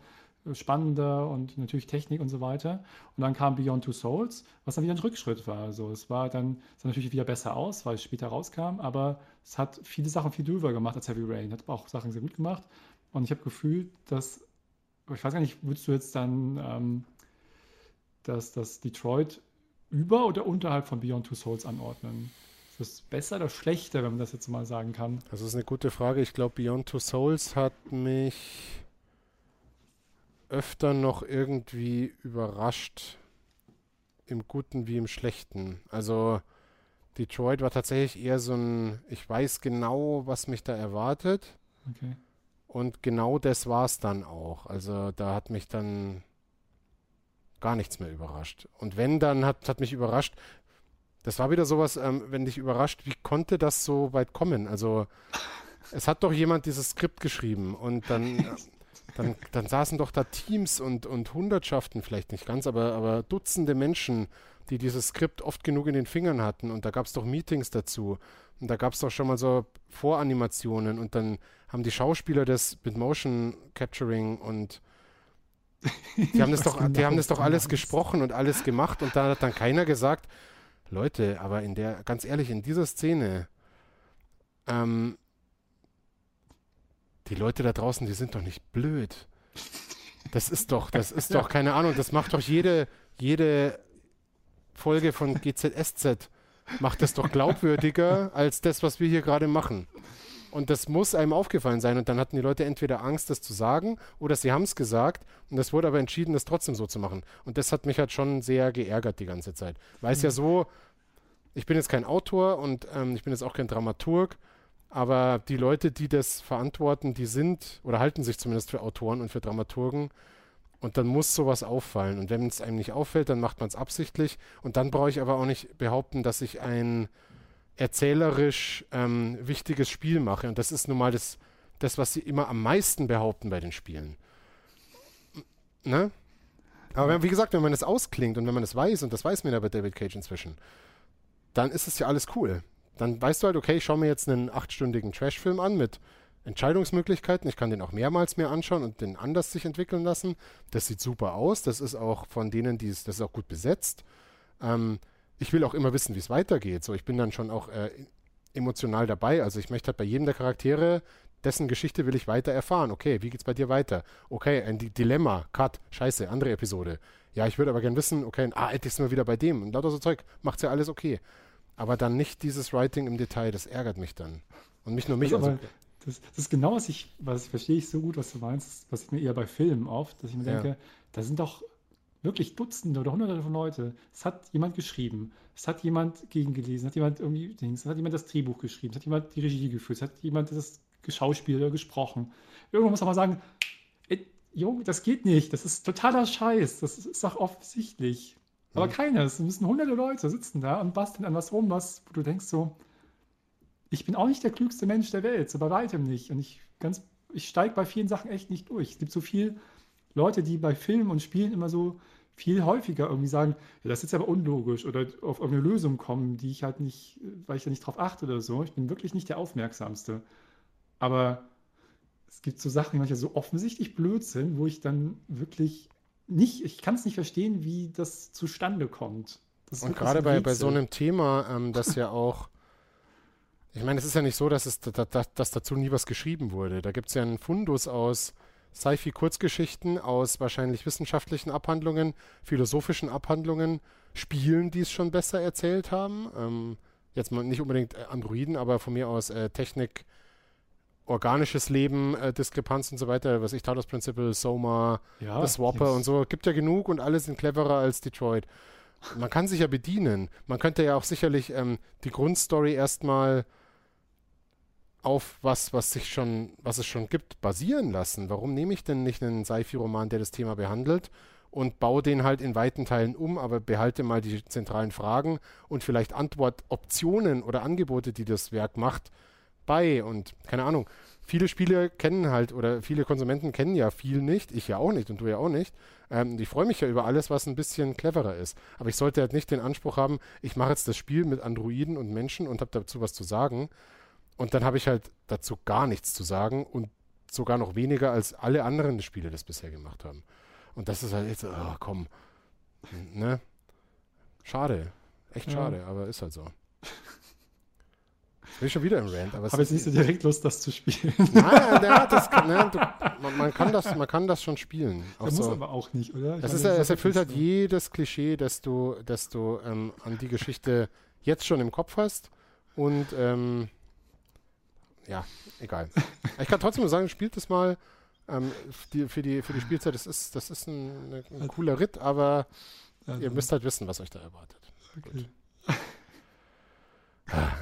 spannender und natürlich Technik und so weiter. Und dann kam Beyond Two Souls, was dann wieder ein Rückschritt war. Also es war dann, sah natürlich wieder besser aus, weil es später rauskam, aber es hat viele Sachen viel drüber gemacht als Heavy Rain. Hat auch Sachen sehr gut gemacht. Und ich habe gefühlt, dass, ich weiß gar nicht, würdest du jetzt dann, ähm, dass das Detroit über oder unterhalb von Beyond Two Souls anordnen? Ist das besser oder schlechter, wenn man das jetzt mal sagen kann? Das ist eine gute Frage. Ich glaube, Beyond Two Souls hat mich öfter noch irgendwie überrascht. Im Guten wie im Schlechten. Also Detroit war tatsächlich eher so ein, ich weiß genau, was mich da erwartet. Okay. Und genau das war es dann auch. Also da hat mich dann gar nichts mehr überrascht. Und wenn, dann hat, hat mich überrascht, das war wieder sowas, ähm, wenn dich überrascht, wie konnte das so weit kommen? Also es hat doch jemand dieses Skript geschrieben und dann dann, dann saßen doch da Teams und, und Hundertschaften, vielleicht nicht ganz, aber, aber Dutzende Menschen, die dieses Skript oft genug in den Fingern hatten. Und da gab es doch Meetings dazu. Und da gab es doch schon mal so Voranimationen. Und dann haben die Schauspieler das mit Motion Capturing und die haben das doch, die haben das doch alles gesprochen und alles gemacht. Und da hat dann keiner gesagt, Leute, aber in der, ganz ehrlich, in dieser Szene, ähm, die Leute da draußen, die sind doch nicht blöd. Das ist doch, das ist doch, keine Ahnung, das macht doch jede, jede Folge von GZSZ, macht das doch glaubwürdiger als das, was wir hier gerade machen. Und das muss einem aufgefallen sein. Und dann hatten die Leute entweder Angst, das zu sagen, oder sie haben es gesagt. Und es wurde aber entschieden, das trotzdem so zu machen. Und das hat mich halt schon sehr geärgert die ganze Zeit. Weil es mhm. ja so, ich bin jetzt kein Autor und ähm, ich bin jetzt auch kein Dramaturg. Aber die Leute, die das verantworten, die sind oder halten sich zumindest für Autoren und für Dramaturgen. Und dann muss sowas auffallen. Und wenn es einem nicht auffällt, dann macht man es absichtlich. Und dann brauche ich aber auch nicht behaupten, dass ich ein erzählerisch ähm, wichtiges Spiel mache. Und das ist nun mal das, das, was sie immer am meisten behaupten bei den Spielen. Ne? Aber wenn, wie gesagt, wenn man das ausklingt und wenn man das weiß, und das weiß man ja bei David Cage inzwischen, dann ist es ja alles cool. Dann weißt du halt, okay, ich schaue mir jetzt einen achtstündigen Trashfilm an mit Entscheidungsmöglichkeiten. Ich kann den auch mehrmals mehr anschauen und den anders sich entwickeln lassen. Das sieht super aus. Das ist auch von denen, die es, das ist auch gut besetzt. Ähm, ich will auch immer wissen, wie es weitergeht. So, ich bin dann schon auch äh, emotional dabei. Also ich möchte halt bei jedem der Charaktere, dessen Geschichte will ich weiter erfahren. Okay, wie geht's bei dir weiter? Okay, ein D Dilemma, Cut, scheiße, andere Episode. Ja, ich würde aber gern wissen, okay, ah, jetzt sind wir wieder bei dem. Und lauter so Zeug, macht's ja alles okay. Aber dann nicht dieses Writing im Detail, das ärgert mich dann. Und nicht nur mich. Das, also, das, das, ist genau, was ich, was verstehe ich so gut, was du meinst, was ich mir eher bei Filmen oft, dass ich mir denke, ja. da sind doch wirklich Dutzende oder Hunderte von Leute. Es hat jemand geschrieben, es hat jemand gegengelesen, es hat jemand irgendwie Dings, es hat jemand das Drehbuch geschrieben, es hat jemand die Regie geführt, es hat jemand das geschauspielt oder gesprochen. Irgendwann muss man mal sagen, Junge, das geht nicht. Das ist totaler Scheiß. Das ist doch offensichtlich. Aber mhm. keines. Es müssen hunderte Leute sitzen da und basteln an was rum, was, wo du denkst so, ich bin auch nicht der klügste Mensch der Welt, so bei weitem nicht. Und ich ganz, ich steige bei vielen Sachen echt nicht durch. Es gibt so viele Leute, die bei Filmen und Spielen immer so viel häufiger irgendwie sagen, ja, das ist aber unlogisch oder auf irgendeine Lösung kommen, die ich halt nicht, weil ich da nicht drauf achte oder so. Ich bin wirklich nicht der Aufmerksamste. Aber es gibt so Sachen, die manchmal so offensichtlich blöd sind, wo ich dann wirklich nicht, ich kann es nicht verstehen, wie das zustande kommt. Das und gerade bei, bei so einem Thema, ähm, das ja auch, ich meine, es ist ja nicht so, dass, es, dass, dass dazu nie was geschrieben wurde. Da gibt es ja einen Fundus aus Sci-Fi-Kurzgeschichten, aus wahrscheinlich wissenschaftlichen Abhandlungen, philosophischen Abhandlungen, Spielen, die es schon besser erzählt haben. Ähm, jetzt mal nicht unbedingt Androiden, aber von mir aus äh, Technik, organisches Leben, äh, Diskrepanz und so weiter, was ich, Talos Principle, Soma, ja, The Swapper yes. und so, gibt ja genug und alle sind cleverer als Detroit. Man kann sich ja bedienen. Man könnte ja auch sicherlich ähm, die Grundstory erstmal auf was, was sich schon, was es schon gibt, basieren lassen. Warum nehme ich denn nicht einen Sci-Fi-Roman, der das Thema behandelt und baue den halt in weiten Teilen um, aber behalte mal die zentralen Fragen und vielleicht Antwortoptionen oder Angebote, die das Werk macht, bei und keine Ahnung. Viele Spiele kennen halt oder viele Konsumenten kennen ja viel nicht, ich ja auch nicht und du ja auch nicht. Ähm, ich freue mich ja über alles, was ein bisschen cleverer ist. Aber ich sollte halt nicht den Anspruch haben, ich mache jetzt das Spiel mit Androiden und Menschen und habe dazu was zu sagen. Und dann habe ich halt dazu gar nichts zu sagen und sogar noch weniger als alle anderen Spiele das bisher gemacht haben. Und das ist halt jetzt, oh, komm, ne? Schade. Echt schade, ja. aber ist halt so. Ich bin schon wieder im Rant. Aber Habe jetzt nicht so direkt Lust, das zu spielen. Nein, ja, das ne, du, man, man, kann das, man kann das schon spielen. Auch muss aber auch nicht, oder? das ist, es erfüllt halt jedes Klischee, das du, das du ähm, an die Geschichte jetzt schon im Kopf hast. Und ähm, ja, egal. Ich kann trotzdem nur sagen, spielt das mal. Ähm, die, für, die, für die Spielzeit, das ist, das ist ein, ein also cooler Ritt, aber also. ihr müsst halt wissen, was euch da erwartet. Okay. Gut.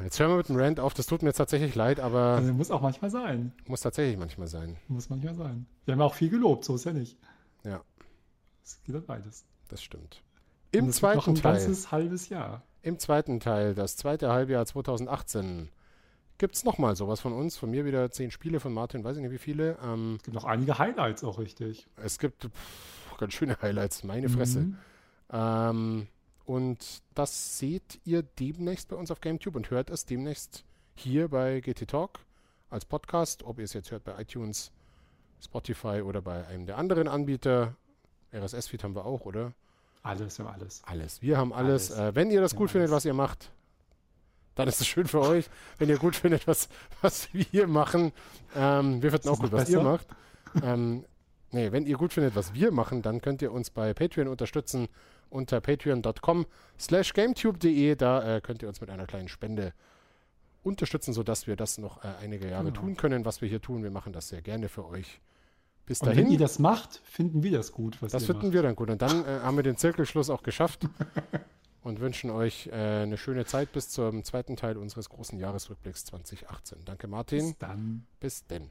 Jetzt hören wir mit dem Rant auf, das tut mir jetzt tatsächlich leid, aber. Also, muss auch manchmal sein. Muss tatsächlich manchmal sein. Muss manchmal sein. Wir haben auch viel gelobt, so ist ja nicht. Ja. Es geht halt beides. Das stimmt. Im zweiten noch ein Teil. ganzes halbes Jahr. Im zweiten Teil, das zweite Halbjahr 2018, gibt es nochmal sowas von uns. Von mir wieder zehn Spiele, von Martin, weiß ich nicht wie viele. Ähm, es gibt noch einige Highlights auch richtig. Es gibt pff, ganz schöne Highlights, meine Fresse. Mhm. Ähm, und das seht ihr demnächst bei uns auf GameTube und hört es demnächst hier bei GT Talk als Podcast, ob ihr es jetzt hört bei iTunes, Spotify oder bei einem der anderen Anbieter. RSS-Feed haben wir auch, oder? Alles, wir haben alles. Alles. Wir haben alles. alles. Äh, wenn ihr das gut findet, was ihr macht, dann ist es schön für euch. Wenn ihr gut findet, was, was wir hier machen, ähm, wir finden auch gut, was besser? ihr macht. Ähm, nee, wenn ihr gut findet, was wir machen, dann könnt ihr uns bei Patreon unterstützen unter patreon.com slash gametube.de. Da äh, könnt ihr uns mit einer kleinen Spende unterstützen, sodass wir das noch äh, einige Jahre genau. tun können, was wir hier tun. Wir machen das sehr gerne für euch. Bis dahin. Und wenn ihr das macht, finden wir das gut. das finden macht. wir dann gut. Und dann äh, haben wir den Zirkelschluss auch geschafft und wünschen euch äh, eine schöne Zeit bis zum zweiten Teil unseres großen Jahresrückblicks 2018. Danke, Martin. Bis dann. Bis denn.